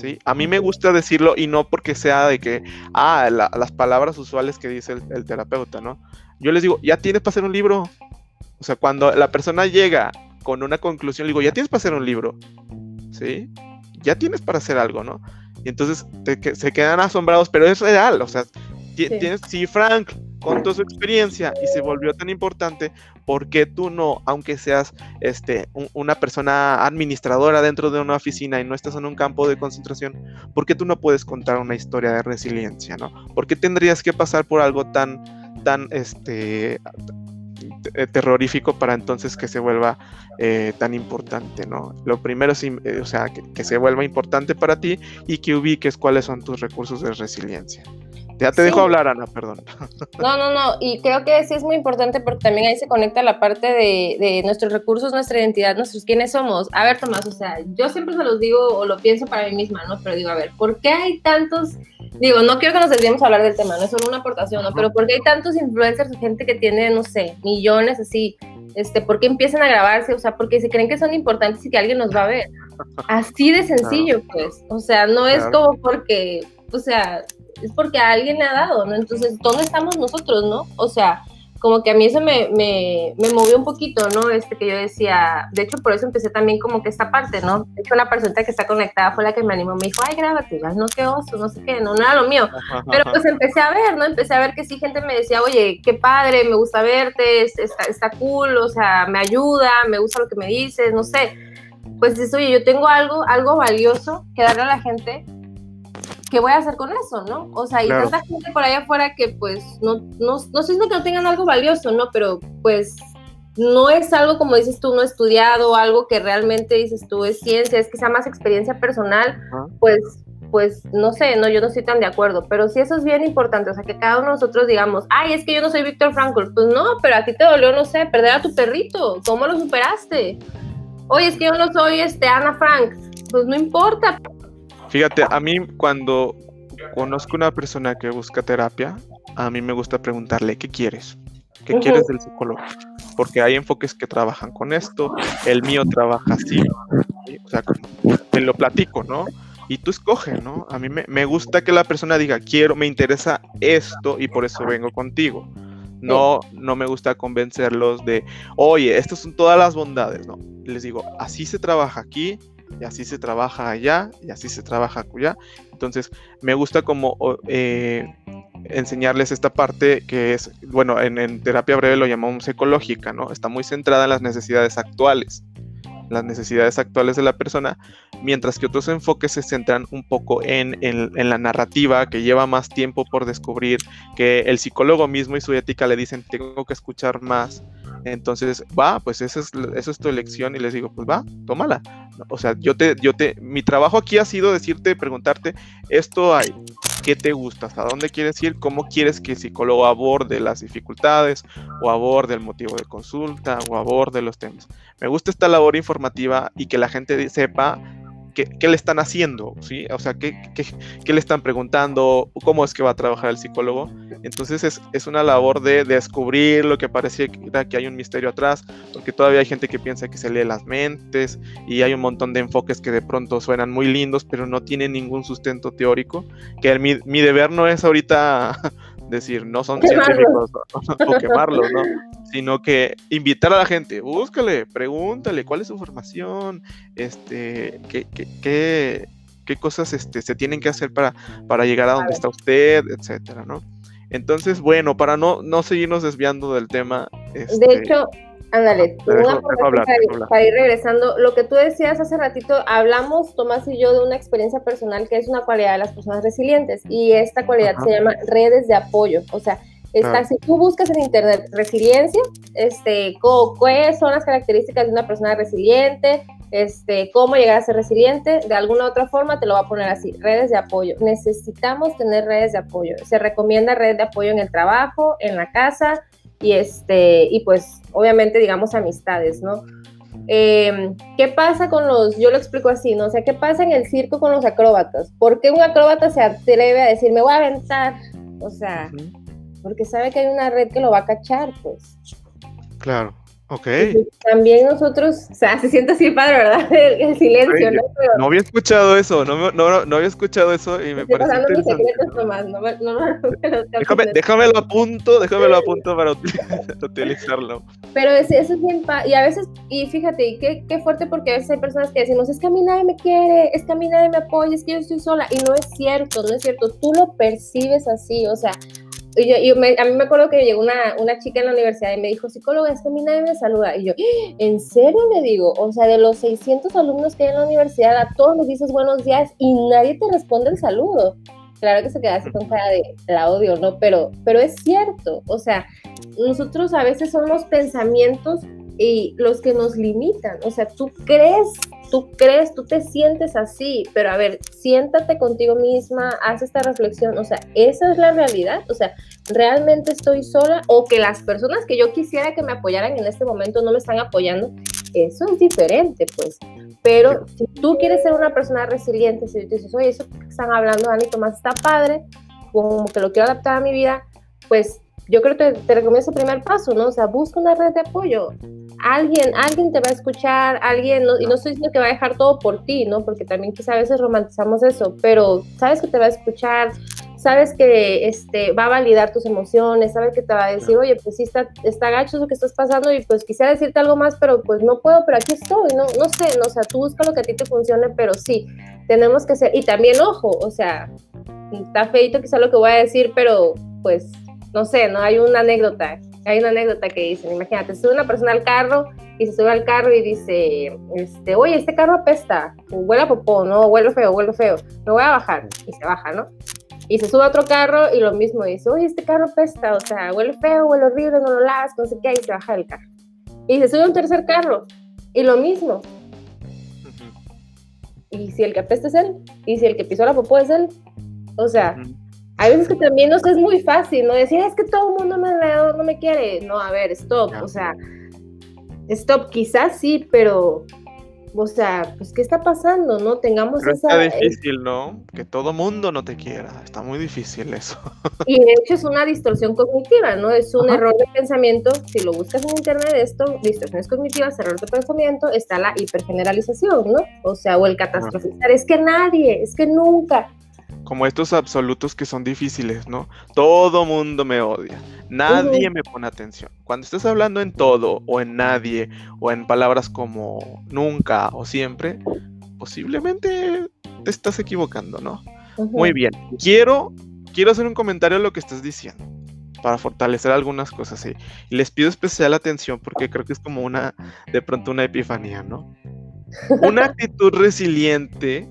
¿Sí? A mí me gusta decirlo y no porque sea de que, ah, las palabras usuales que dice el, el, terapeuta, ¿no? Yo les digo, ya tienes para hacer un libro. O sea, cuando la persona llega con una conclusión, le digo, ya tienes para hacer un libro. ¿Sí? ya tienes para hacer algo, ¿no? Y entonces se quedan asombrados, pero es real, o sea, tienes, sí, Frank contó su experiencia y se volvió tan importante, ¿por qué tú no, aunque seas este, una persona administradora dentro de una oficina y no estás en un campo de concentración, ¿por qué tú no puedes contar una historia de resiliencia, ¿no? ¿Por qué tendrías que pasar por algo tan, tan, este, terrorífico para entonces que se vuelva eh, tan importante, ¿no? Lo primero es, eh, o sea, que, se vuelva importante para ti y que ubiques cuáles son tus recursos de resiliencia. Ya te dejo hablar, Ana, perdón. No, no, no, y creo que sí es muy importante porque también ahí se conecta la parte de, de, nuestros recursos, nuestra identidad, nuestros quiénes somos. A ver, Tomás, o sea, yo siempre se los digo o lo pienso para mí misma, ¿no? Pero digo, a ver, ¿por qué hay tantos digo, no quiero que nos desviemos a hablar del tema, no es solo una aportación, ¿no? Pero ¿por qué hay tantos influencers o gente que tiene, no sé, millones así? Este, ¿Por qué empiezan a grabarse? O sea, porque se creen que son importantes y que alguien nos va a ver. Así de sencillo, pues. O sea, no es como porque, o sea, es porque a alguien le ha dado, ¿no? Entonces, ¿dónde estamos nosotros, no? O sea, como que a mí eso me, me, me, movió un poquito, ¿no? Este que yo decía, de hecho por eso empecé también como que esta parte, ¿no? De hecho la persona que está conectada fue la que me animó, me dijo, ay, grábate, no, qué oso, no sé qué, no, nada lo mío. Pero pues empecé a ver, ¿no? Empecé a ver que sí, gente me decía, oye, qué padre, me gusta verte, está, está cool, o sea, me ayuda, me gusta lo que me dices, no sé. Pues dices, oye, yo tengo algo, algo valioso que darle a la gente ¿qué voy a hacer con eso, no? O sea, hay tanta gente por allá afuera que pues no, no, no sé si no que no tengan algo valioso, ¿no? Pero pues no es algo como dices tú, no estudiado, algo que realmente dices tú es ciencia, es que sea más experiencia personal, pues pues no sé, no, yo no estoy tan de acuerdo, pero sí eso es bien importante, o sea, que cada uno de nosotros digamos, ay, es que yo no soy Víctor Frankl, pues no, pero a ti te dolió, no sé, perder a tu perrito, ¿cómo lo superaste? Oye, es que yo no soy este Ana Frank, pues no importa, Fíjate, a mí cuando conozco una persona que busca terapia, a mí me gusta preguntarle, ¿qué quieres? ¿Qué quieres del psicólogo? Porque hay enfoques que trabajan con esto, el mío trabaja así, o sea, te lo platico, ¿no? Y tú escoge, ¿no? A mí me, me, gusta que la persona diga, quiero, me interesa esto y por eso vengo contigo. No, no me gusta convencerlos de, oye, estas son todas las bondades, ¿no? Les digo, así se trabaja aquí, y así se trabaja allá, y así se trabaja allá. Entonces, me gusta como eh, enseñarles esta parte que es, bueno, en, terapia breve lo llamamos ecológica, ¿no? Está muy centrada en las necesidades actuales, las necesidades actuales de la persona, mientras que otros enfoques se centran un poco en, en, la narrativa, que lleva más tiempo por descubrir, que el psicólogo mismo y su ética le dicen, tengo que escuchar más. Entonces, va, pues esa es, esa es tu elección y les digo, pues va, tómala. O sea, yo te, yo te, mi trabajo aquí ha sido decirte, preguntarte, esto hay, ¿qué te gusta? ¿A dónde quieres ir? ¿Cómo quieres que el psicólogo aborde las dificultades o aborde el motivo de consulta o aborde los temas? Me gusta esta labor informativa y que la gente sepa qué, le están haciendo, ¿sí? O sea, ¿qué, qué, le están preguntando, cómo es que va a trabajar el psicólogo. Entonces es, es una labor de, descubrir lo que parecía que hay un misterio atrás, porque todavía hay gente que piensa que se lee las mentes y hay un montón de enfoques que de pronto suenan muy lindos, pero no tienen ningún sustento teórico, que mi, mi deber no es ahorita decir no son científicos o, quemarlos, ¿no? Sino que invitar a la gente, búscale, pregúntale cuál es su formación, este, qué, qué, qué, cosas este, se tienen que hacer para, para llegar a donde está usted, etcétera, ¿no? Entonces, bueno, para no, no seguirnos desviando del tema. de este, hecho, Ándale, para, ir regresando, lo que tú decías hace ratito, hablamos Tomás y yo de una experiencia personal que es una cualidad de las personas resilientes y esta cualidad se llama redes de apoyo, o sea, está, ah. si tú buscas en internet resiliencia, este, cuáles son las características de una persona resiliente, este, cómo llegar a ser resiliente, de alguna u otra forma te lo va a poner así, redes de apoyo. Necesitamos tener redes de apoyo. Se recomienda red de apoyo en el trabajo, en la casa, y, este, y pues obviamente digamos amistades, ¿no? Em, ¿Qué pasa con los, yo lo explico así, ¿no? O sea, ¿qué pasa en el circo con los acróbatas? ¿Por qué un acróbata se atreve a decir, me voy a aventar? O sea, porque sabe que hay una red que lo va a cachar, pues. Claro. Ok. también nosotros, o sea, se siente así padre, ¿verdad? El, silencio, ¿no? no había escuchado eso, no, no, no, había escuchado eso y me parece interesante. déjame, déjamelo a punto, déjamelo a punto para utilizarlo. Pero eso es bien, y a veces, y fíjate, qué, qué fuerte porque a veces hay personas que decimos, es que a mí nadie me quiere, es que a mí nadie me apoya, es que yo estoy sola, y no es cierto, no es cierto, tú lo percibes así, o sea, yo, a mí me acuerdo que llegó una, una, chica en la universidad y me dijo, psicóloga, es que a mí nadie me saluda. Y yo, ¿en serio le digo? O sea, de los 600 alumnos que hay en la universidad, a todos les dices buenos días y nadie te responde el saludo. Claro que se queda así con cara de la odio, ¿no? Pero, pero es cierto. O sea, nosotros a veces somos pensamientos y los que nos limitan. O sea, tú crees, tú crees, tú te sientes así, pero a ver, siéntate contigo misma, haz esta reflexión. O sea, esa es la realidad. O sea, realmente estoy sola o que las personas que yo quisiera que me apoyaran en este momento no me están apoyando. Eso es diferente, pues. Pero si tú quieres ser una persona resiliente, si tú dices, oye, eso que están hablando, Dani Tomás, está padre, como que lo quiero adaptar a mi vida, pues yo creo que te, recomiendo ese primer paso, ¿no? O sea, busca una red de apoyo. Alguien, alguien te va a escuchar, alguien, y no estoy diciendo que va a dejar todo por ti, ¿no? Porque también quizá a veces romantizamos eso, pero sabes que te va a escuchar, sabes que este, va a validar tus emociones, sabes que te va a decir, oye, pues sí está, está gacho lo que estás pasando y pues quisiera decirte algo más, pero pues no puedo, pero aquí estoy, no, no sé, no, o sea, tú busca lo que a ti te funcione, pero sí, tenemos que ser, y también ojo, o sea, está feito quizá lo que voy a decir, pero pues no sé, ¿no? Hay una anécdota, hay una anécdota que dicen, imagínate, sube una persona al carro y se sube al carro y dice, este, oye, este carro apesta, huele a popó, ¿no? Huele feo, huele feo, me voy a bajar. Y se baja, ¿no? Y se sube a otro carro y lo mismo dice, oye, este carro apesta, o sea, huele feo, huele horrible, no lo lavas, no sé qué, y se baja del carro. Y se sube a un tercer carro y lo mismo. Y si el que apesta es él, y si el que pisó la popó es él, o sea, hay veces que también nos es muy fácil, ¿no? Decir, es que todo el mundo me alrededor no me quiere. No, a ver, stop, o sea, stop, quizás sí, pero, o sea, pues, ¿qué está pasando, no? Tengamos pero esa... Está difícil, ¿no? Que todo mundo no te quiera, está muy difícil eso. Y de hecho es una distorsión cognitiva, ¿no? Es un error de pensamiento. Si lo buscas en internet, esto, distorsiones cognitivas, error de pensamiento, está la hipergeneralización, ¿no? O sea, o el catastrofizar. Es que nadie, es que nunca como estos absolutos que son difíciles, ¿no? Todo mundo me odia, nadie me pone atención. Cuando estés hablando en todo o en nadie o en palabras como nunca o siempre, posiblemente te estás equivocando, ¿no? Muy bien, quiero, quiero hacer un comentario a lo que estás diciendo para fortalecer algunas cosas y les pido especial atención porque creo que es como una, de pronto una epifanía, ¿no? Una actitud resiliente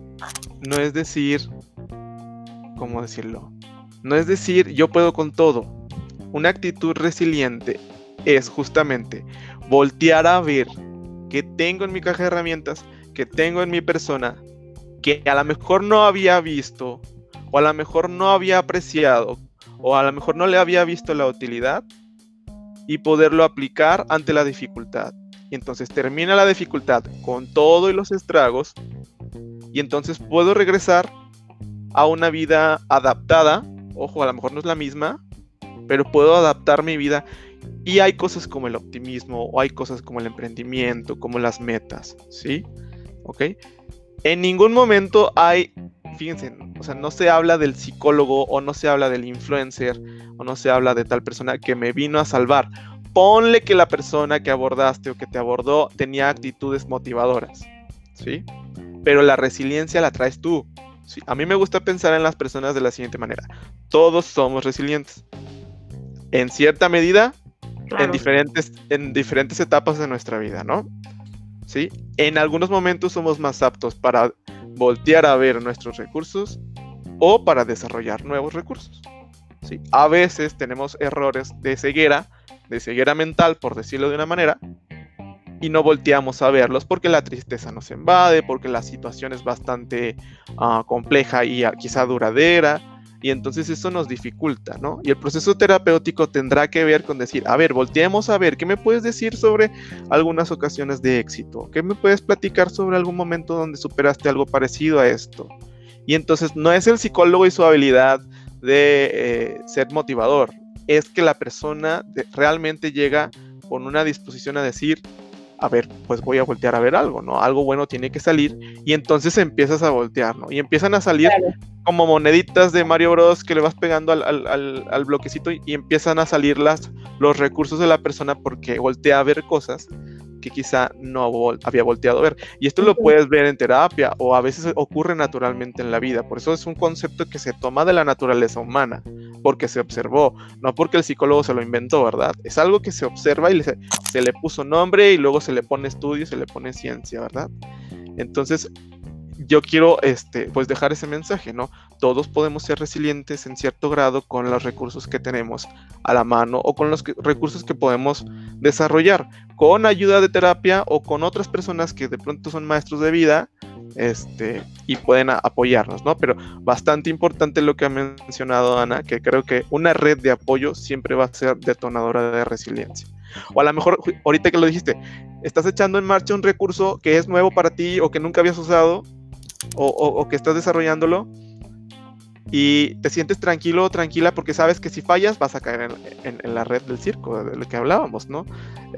no es decir, ¿cómo decirlo? No es decir, yo puedo con todo. Una actitud resiliente es justamente voltear a ver qué tengo en mi caja de herramientas, que tengo en mi persona, que a lo mejor no había visto, o a lo mejor no había apreciado, o a lo mejor no le había visto la utilidad, y poderlo aplicar ante la dificultad. Y entonces termina la dificultad con todo y los estragos, y entonces puedo regresar a una vida adaptada. Ojo, a lo mejor no es la misma, pero puedo adaptar mi vida. Y hay cosas como el optimismo, o hay cosas como el emprendimiento, como las metas, ¿sí? ¿Ok? En ningún momento hay, fíjense, o sea, no se habla del psicólogo, o no se habla del influencer, o no se habla de tal persona que me vino a salvar. Ponle que la persona que abordaste o que te abordó tenía actitudes motivadoras, ¿sí? Pero la resiliencia la traes tú. ¿Sí? A mí me gusta pensar en las personas de la siguiente manera. Todos somos resilientes en cierta medida en, diferentes, en diferentes etapas de nuestra vida, ¿no? ¿Sí? En algunos momentos somos más aptos para voltear a ver nuestros recursos o para desarrollar nuevos recursos. ¿sí? A veces tenemos errores de ceguera, de ceguera mental, por decirlo de una manera, y no volteamos a verlos porque la tristeza nos invade, porque la situación es bastante ah, compleja y ah, quizá duradera, y entonces eso nos dificulta, ¿no? Y el proceso terapéutico tendrá que ver con decir, a ver, volteemos a ver, ¿qué me puedes decir sobre algunas ocasiones de éxito? ¿Qué me puedes platicar sobre algún momento donde superaste algo parecido a esto? Y entonces no es el psicólogo y su habilidad de eh, ser motivador, es que la persona realmente llega con una disposición a decir, a ver, pues voy a voltear a ver algo, ¿no? Algo bueno tiene que salir y entonces empiezas a voltear, ¿no? Y empiezan a salir como moneditas de Mario Bros que le vas pegando al, bloquecito y, empiezan a salir las, los recursos de la persona porque voltea a ver cosas que quizá no había volteado a ver. Y esto lo puedes ver en terapia o a veces ocurre naturalmente en la vida. Por eso es un concepto que se toma de la naturaleza humana, porque se observó, no porque el psicólogo se lo inventó, ¿verdad? Es algo que se observa y se le puso nombre y luego se le pone estudio, se le pone ciencia, ¿verdad? Entonces, yo quiero este, pues dejar ese mensaje, ¿no? Todos podemos ser resilientes en cierto grado con los recursos que tenemos a la mano o con los recursos que podemos desarrollar con ayuda de terapia o con otras personas que de pronto son maestros de vida este, y pueden apoyarnos, ¿no? Pero bastante importante lo que ha mencionado Ana, que creo que una red de apoyo siempre va a ser detonadora de resiliencia. O a lo mejor, ahorita que lo dijiste, estás echando en marcha un recurso que es nuevo para ti o que nunca habías usado o, que estás desarrollándolo y te sientes tranquilo o tranquila porque sabes que si fallas vas a caer en, la red del circo de lo que hablábamos, ¿no?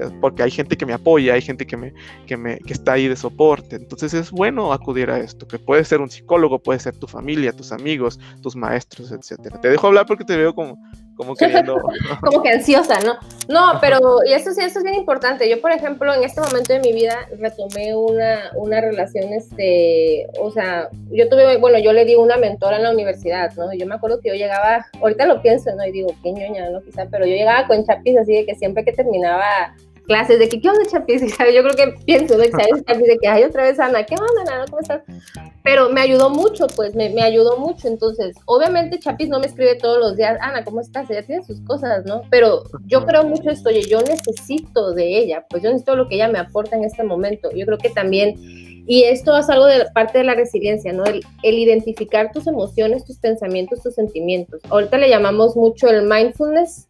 Eh, porque hay gente que me apoya, hay gente que me, que me que está ahí de soporte. Entonces es bueno acudir a esto, que puede ser un psicólogo, puede ser tu familia, tus amigos, tus maestros, etcétera. Te dejo hablar porque te veo como como queriendo... como que ansiosa, ¿no? No, pero y eso sí, eso es bien importante. Yo, por ejemplo, en este momento de mi vida retomé una, una relación, este, o sea, yo tuve, bueno, yo le di una mentora en la universidad, ¿no? Yo me acuerdo que yo llegaba, ahorita lo pienso, ¿no? Y digo, qué ñoña, ¿no? Quizá, pero yo llegaba con chapis así de que siempre que terminaba clases de que, ¿qué onda, Chapis? Yo creo que pienso, ¿no? Chapis de que, ay, otra vez Ana, ¿qué onda, Ana? ¿Cómo estás? Pero me ayudó mucho, pues, me, me, ayudó mucho. Entonces, obviamente Chapis no me escribe todos los días, Ana, ¿cómo estás? Ella tiene sus cosas, ¿no? Pero yo creo mucho esto, oye, yo necesito de ella, pues yo necesito lo que ella me aporta en este momento. Yo creo que también y esto es algo de parte de la resiliencia, ¿no? El, identificar tus emociones, tus pensamientos, tus sentimientos. Ahorita le llamamos mucho el mindfulness,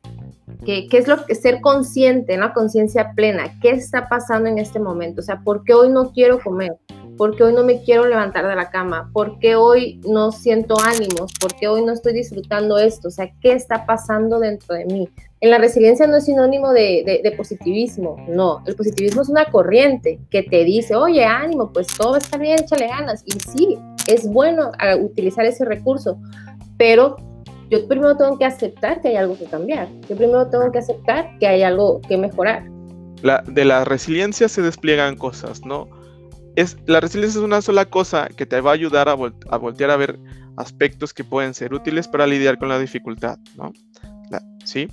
¿Qué, es lo que ser consciente, la conciencia plena? ¿Qué está pasando en este momento? O sea, ¿por qué hoy no quiero comer? ¿Por qué hoy no me quiero levantar de la cama? ¿Por qué hoy no siento ánimos? ¿Por qué hoy no estoy disfrutando esto? O sea, ¿qué está pasando dentro de mí? En la resiliencia no es sinónimo de, de, positivismo, no. El positivismo es una corriente que te dice, oye, ánimo, pues todo está bien, échale ganas. Y sí, es bueno utilizar ese recurso, pero yo primero tengo que aceptar que hay algo que cambiar. Yo primero tengo que aceptar que hay algo que mejorar. La, de la resiliencia se despliegan cosas, ¿no? Es, la resiliencia es una sola cosa que te va a ayudar a, a voltear a ver aspectos que pueden ser útiles para lidiar con la dificultad, ¿no? ¿Sí?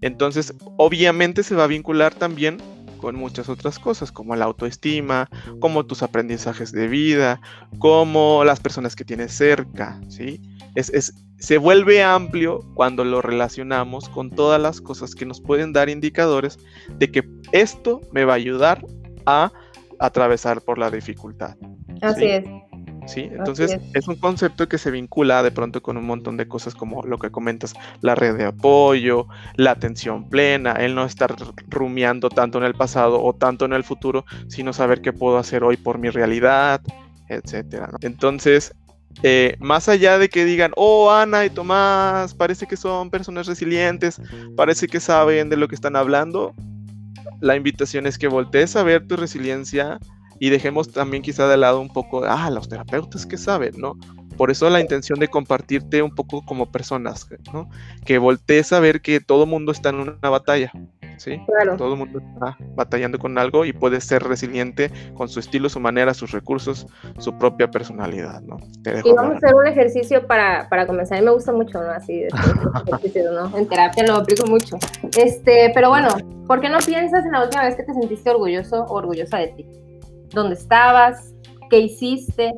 Entonces, obviamente se va a vincular también con muchas otras cosas, como la autoestima, como tus aprendizajes de vida, como las personas que tienes cerca, ¿sí? Es, es, se vuelve amplio cuando lo relacionamos con todas las cosas que nos pueden dar indicadores de que esto me va a ayudar a atravesar por la dificultad. Así es. ¿Sí? Entonces es. un concepto que se vincula de pronto con un montón de cosas como lo que comentas, la red de apoyo, la atención plena, el no estar rumiando tanto en el pasado o tanto en el futuro, sino saber qué puedo hacer hoy por mi realidad, etcétera. Entonces, eh, más allá de que digan, oh, Ana y Tomás, parece que son personas resilientes, parece que saben de lo que están hablando, la invitación es que voltees a ver tu resiliencia y dejemos también quizá de lado un poco, ah, los terapeutas que saben, ¿no? Por eso la intención de compartirte un poco como personas, ¿no? Que voltees a ver que todo mundo está en una batalla, ¿sí? Todo el mundo está batallando con algo y puede ser resiliente con su estilo, su manera, sus recursos, su propia personalidad, ¿no? y vamos a hacer un ejercicio para, para comenzar. A mí me gusta mucho, ¿no? Así, ejercicio, ¿no? En terapia lo aplico mucho. Este, pero bueno, ¿por qué no piensas en la última vez que te sentiste orgulloso o orgullosa de ti? ¿Dónde estabas? ¿Qué hiciste?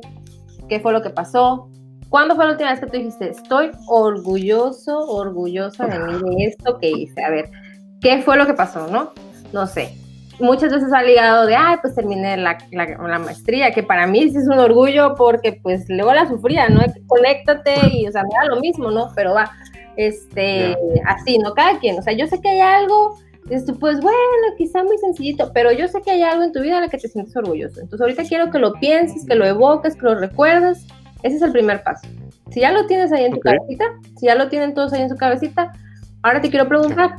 ¿Qué fue lo que pasó? ¿Cuándo fue la última vez que tú dijiste, estoy orgulloso, orgullosa de mí, de esto que hice? A ver, ¿Qué fue lo que pasó, no? No sé. Muchas veces ha ligado de, ay, pues terminé la, la, maestría, que para mí sí es un orgullo porque pues luego la sufría, ¿no? Conéctate y, o sea, me da lo mismo, ¿no? Pero va, este, así, ¿no? Cada quien, o sea, yo sé que hay algo, este, pues bueno, quizá muy sencillito, pero yo sé que hay algo en tu vida de la que te sientes orgulloso. Entonces ahorita quiero que lo pienses, que lo evoques, que lo recuerdes. Ese es el primer paso. Si ya lo tienes ahí en tu cabecita, si ya lo tienen todos ahí en su cabecita, ahora te quiero preguntar,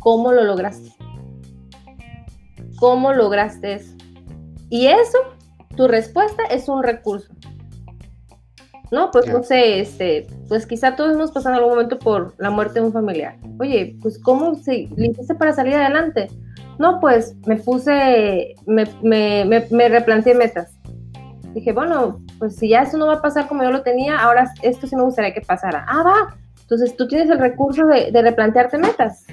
¿Cómo lo lograste? ¿Cómo lograste eso? Y eso, tu respuesta es un recurso. No, pues no sé, este, pues quizá todos hemos pasado en algún momento por la muerte de un familiar. Oye, pues ¿cómo se, le hiciste para salir adelante? No, pues me puse, me, me, me, replanteé metas. Dije, bueno, pues si ya eso no va a pasar como yo lo tenía, ahora esto sí me gustaría que pasara. Ah, va. Entonces tú tienes el recurso de, de replantearte metas.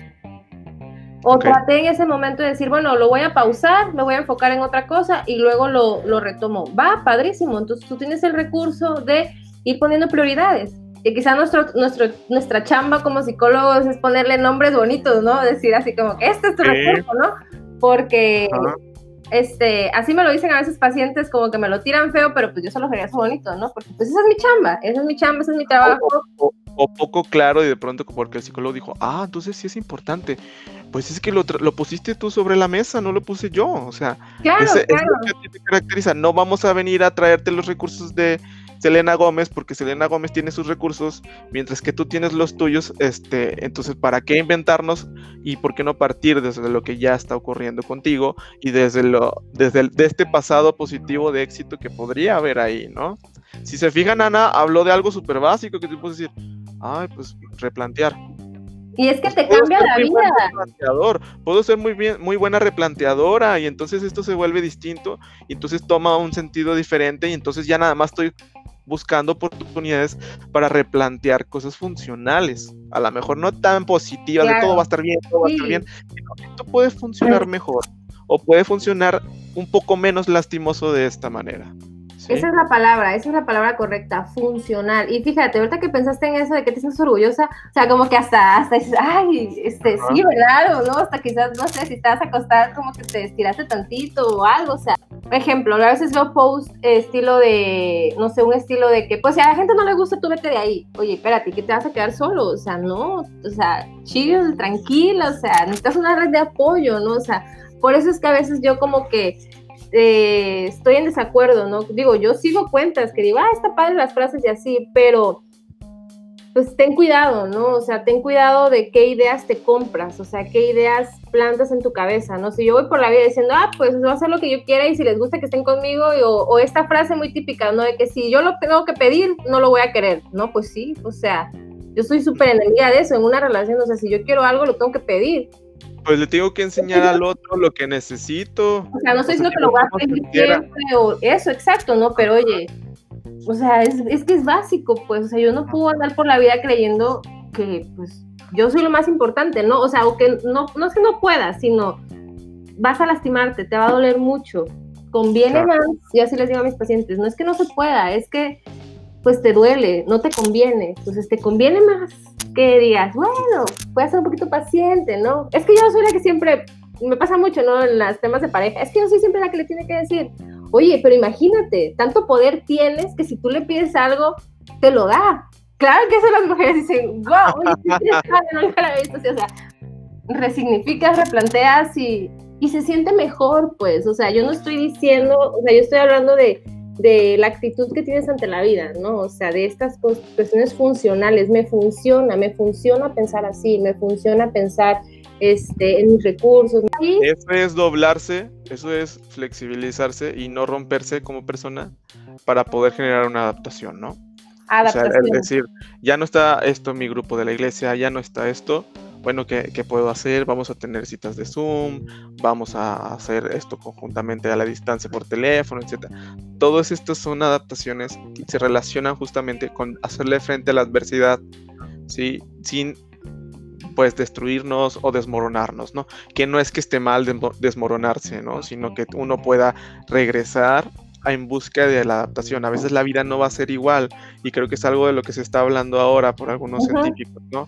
O traté en ese momento de decir, bueno, lo voy a pausar, me voy a enfocar en otra cosa y luego lo, lo retomo. Va, padrísimo. Entonces tú tienes el recurso de ir poniendo prioridades. Y quizá nuestro, nuestro, nuestra chamba como psicólogos es ponerle nombres bonitos, ¿no? Decir así como que este es tu recurso, ¿no? Porque este, así me lo dicen a veces pacientes como que me lo tiran feo, pero pues yo se lo haría bonito, ¿no? Porque pues esa es mi chamba, esa es mi chamba, ese es mi trabajo. O, poco claro y de pronto porque el psicólogo dijo, ah, entonces sí es importante pues es que lo, lo, pusiste tú sobre la mesa, no lo puse yo. O sea, claro, es lo que te caracteriza. No vamos a venir a traerte los recursos de Selena Gómez, porque Selena Gómez tiene sus recursos, mientras que tú tienes los tuyos. Este, entonces, ¿para qué inventarnos y por qué no partir desde lo que ya está ocurriendo contigo y desde lo, desde el, de este pasado positivo de éxito que podría haber ahí, ¿no? Si se fijan, Ana habló de algo súper básico que tú puedes decir, ay, pues replantear y es que te cambia la vida. Puedo ser muy bien, muy buena replanteadora y entonces esto se vuelve distinto y entonces toma un sentido diferente y entonces ya nada más estoy buscando oportunidades para replantear cosas funcionales. A lo mejor no tan positivas, de todo va a estar bien, todo va a estar bien. Esto puede funcionar mejor o puede funcionar un poco menos lastimoso de esta manera. Esa es la palabra, esa es la palabra correcta, funcional. Y fíjate, ahorita que pensaste en eso de que te sientes orgullosa, o sea, como que hasta, hasta dices, ay, este, sí, ¿verdad? O no, hasta quizás, no sé, si estás acostada, como que te estiraste tantito o algo, o sea, por ejemplo, a veces veo post estilo de, no sé, un estilo de que, pues si a la gente no le gusta, tú vete de ahí. Oye, espérate, ¿qué te vas a quedar solo? O sea, no, o sea, chill, tranquilo, o sea, necesitas una red de apoyo, ¿no? O sea, por eso es que a veces yo como que eh, estoy en desacuerdo, ¿no? Digo, yo sigo cuentas que digo, ah, está padre las frases y así, pero pues ten cuidado, ¿no? O sea, ten cuidado de qué ideas te compras, o sea, qué ideas plantas en tu cabeza, ¿no? Si yo voy por la vida diciendo, ah, pues voy a hacer lo que yo quiera y si les gusta que estén conmigo, o, esta frase muy típica, ¿no? De que si yo lo tengo que pedir, no lo voy a querer, ¿no? Pues sí, o sea, yo soy súper enemiga de eso en una relación, o sea, si yo quiero algo, lo tengo que pedir, pues le tengo que enseñar al otro lo que necesito. O sea, no sé si lo que lo voy a pedir siempre o eso, exacto, ¿no? Pero oye, o sea, es, es, que es básico, pues, o sea, yo no puedo andar por la vida creyendo que, pues, yo soy lo más importante, ¿no? O sea, o que no, no es que no puedas, sino vas a lastimarte, te va a doler mucho. Conviene más, yo así les digo a mis pacientes, no es que no se pueda, es que pues te duele, no te conviene. Entonces te conviene más que digas, bueno, voy a ser un poquito paciente, ¿no? Es que yo soy la que siempre, me pasa mucho, ¿no? En los temas de pareja, es que yo soy siempre la que le tiene que decir, oye, pero imagínate, tanto poder tienes que si tú le pides algo, te lo da. Claro que eso las mujeres dicen, wow, no la visto, o sea, resignificas, replanteas y, y se siente mejor, pues, o sea, yo no estoy diciendo, o sea, yo estoy hablando de de la actitud que tienes ante la vida, ¿no? O sea, de estas cuestiones funcionales, me funciona, me funciona pensar así, me funciona pensar este, en mis recursos. Eso es doblarse, eso es flexibilizarse y no romperse como persona para poder generar una adaptación, ¿no? Adaptación. O sea, es decir, ya no está esto en mi grupo de la iglesia, ya no está esto, bueno, ¿qué, ¿qué, puedo hacer? Vamos a tener citas de Zoom, vamos a hacer esto conjuntamente a la distancia por teléfono, etc. Todas estas son adaptaciones que se relacionan justamente con hacerle frente a la adversidad, ¿sí? Sin pues destruirnos o desmoronarnos, ¿no? Que no es que esté mal desmoronarse, ¿no? Sino que uno pueda regresar en busca de la adaptación. A veces la vida no va a ser igual y creo que es algo de lo que se está hablando ahora por algunos científicos, ¿no?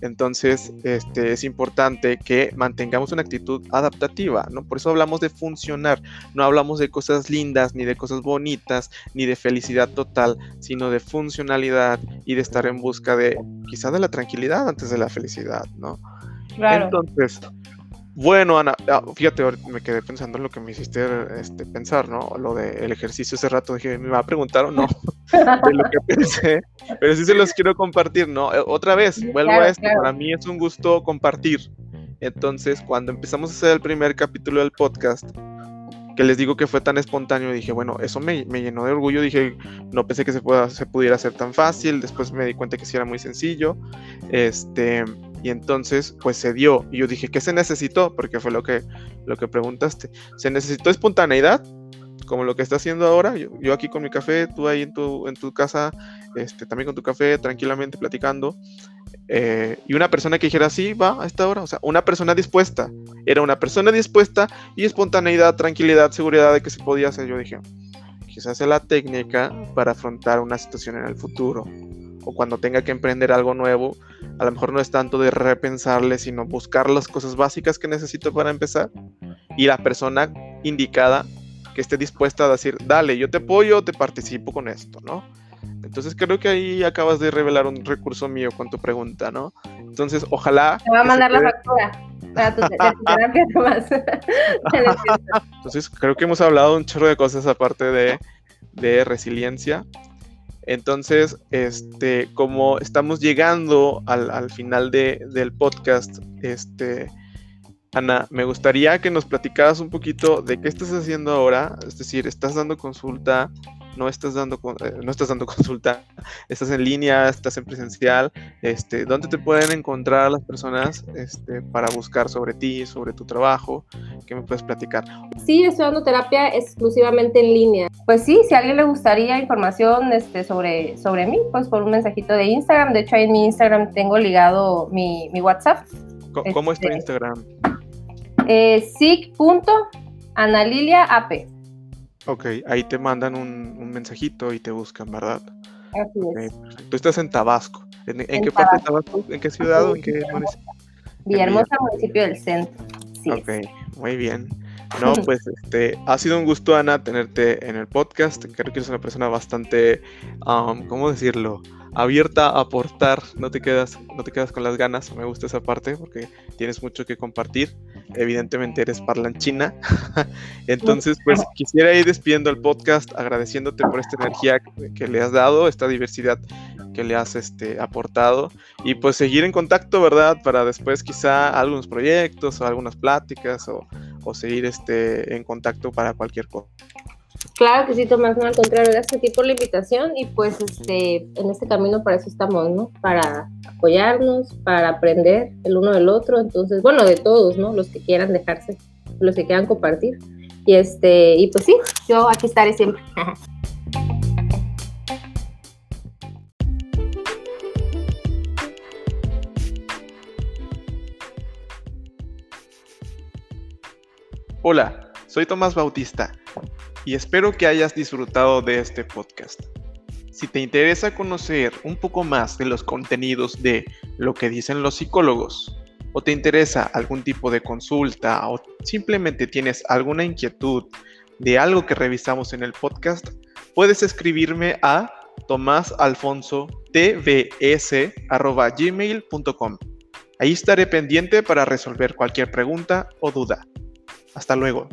Entonces, este, es importante que mantengamos una actitud adaptativa, ¿no? Por eso hablamos de funcionar, no hablamos de cosas lindas, ni de cosas bonitas, ni de felicidad total, sino de funcionalidad y de estar en busca de, quizás de la tranquilidad antes de la felicidad, ¿no? Claro. Entonces, bueno, Ana, ah, fíjate, me quedé pensando en lo que me hiciste este, pensar, ¿no? Lo del ejercicio ese rato, dije, ¿me va a preguntar o no? de lo que pensé, pero sí se los quiero compartir, ¿no? Eh, otra vez, vuelvo a esto, para mí es un gusto compartir. Entonces, cuando empezamos a hacer el primer capítulo del podcast, que les digo que fue tan espontáneo, dije, bueno, eso me, me llenó de orgullo, dije, no pensé que se, pueda, se pudiera hacer tan fácil, después me di cuenta que sí era muy sencillo, este, y entonces, pues se dio. Y yo dije, ¿qué se necesitó? Porque fue lo que, lo que preguntaste. ¿Se necesitó espontaneidad? Como lo que está haciendo ahora. Yo, aquí con mi café, tú ahí en tu, en tu casa, este, también con tu café, tranquilamente platicando. Eh, y una persona que dijera, sí, va a esta hora. O sea, una persona dispuesta. Era una persona dispuesta y espontaneidad, tranquilidad, seguridad de que se podía hacer. Yo dije, quizás sea la técnica para afrontar una situación en el futuro o cuando tenga que emprender algo nuevo, a lo mejor no es tanto de repensarle, sino buscar las cosas básicas que necesito para empezar y la persona indicada que esté dispuesta a decir, dale, yo te apoyo, te participo con esto, ¿no? Entonces creo que ahí acabas de revelar un recurso mío con tu pregunta, ¿no? Entonces, ojalá... Te va a mandar la factura. Para tu, Entonces, creo que hemos hablado un chorro de cosas aparte de, de resiliencia. Entonces, este, como estamos llegando al, final del podcast, este, Ana, me gustaría que nos platicaras un poquito de qué estás haciendo ahora. Es decir, estás dando consulta no estás dando, eh, no estás dando consulta, estás en línea, estás en presencial, este, ¿dónde te pueden encontrar las personas este, para buscar sobre ti, sobre tu trabajo? ¿Qué me puedes platicar? Sí, estoy dando terapia exclusivamente en línea. Pues sí, si a alguien le gustaría información este, sobre, sobre mí, pues por un mensajito de Instagram. De hecho, ahí en mi Instagram tengo ligado mi, mi WhatsApp. ¿Cómo, es tu este, Instagram? Eh. Ok, ahí te mandan un, mensajito y te buscan, ¿verdad? Así es. Tú estás en Tabasco. ¿En, qué parte de Tabasco? ¿En qué ciudad o en qué municipio? Villahermosa, municipio del centro. Sí ok, muy bien. No, pues este, ha sido un gusto, Ana, tenerte en el podcast. Creo que eres una persona bastante, um, ¿cómo decirlo? Abierta a aportar, no te quedas, no te quedas con las ganas. Me gusta esa parte porque tienes mucho que compartir evidentemente eres parlanchina. Entonces, pues quisiera ir despidiendo el podcast agradeciéndote por esta energía que, le has dado, esta diversidad que le has este, aportado y pues seguir en contacto, ¿verdad? Para después quizá algunos proyectos o algunas pláticas o, o seguir este, en contacto para cualquier cosa. Claro que sí, Tomás, no, al contrario, gracias a ti por la invitación y pues este, en este camino para eso estamos, ¿no? Para apoyarnos, para aprender el uno del otro, entonces, bueno, de todos, ¿no? Los que quieran dejarse, los que quieran compartir. Y este, y pues sí, yo aquí estaré siempre. Hola, soy Tomás Bautista y espero que hayas disfrutado de este podcast. Si te interesa conocer un poco más de los contenidos de lo que dicen los psicólogos, o te interesa algún tipo de consulta, o simplemente tienes alguna inquietud de algo que revisamos en el podcast, puedes escribirme a tomasalfonso.tvs.gmail.com. Ahí estaré pendiente para resolver cualquier pregunta o duda. Hasta luego.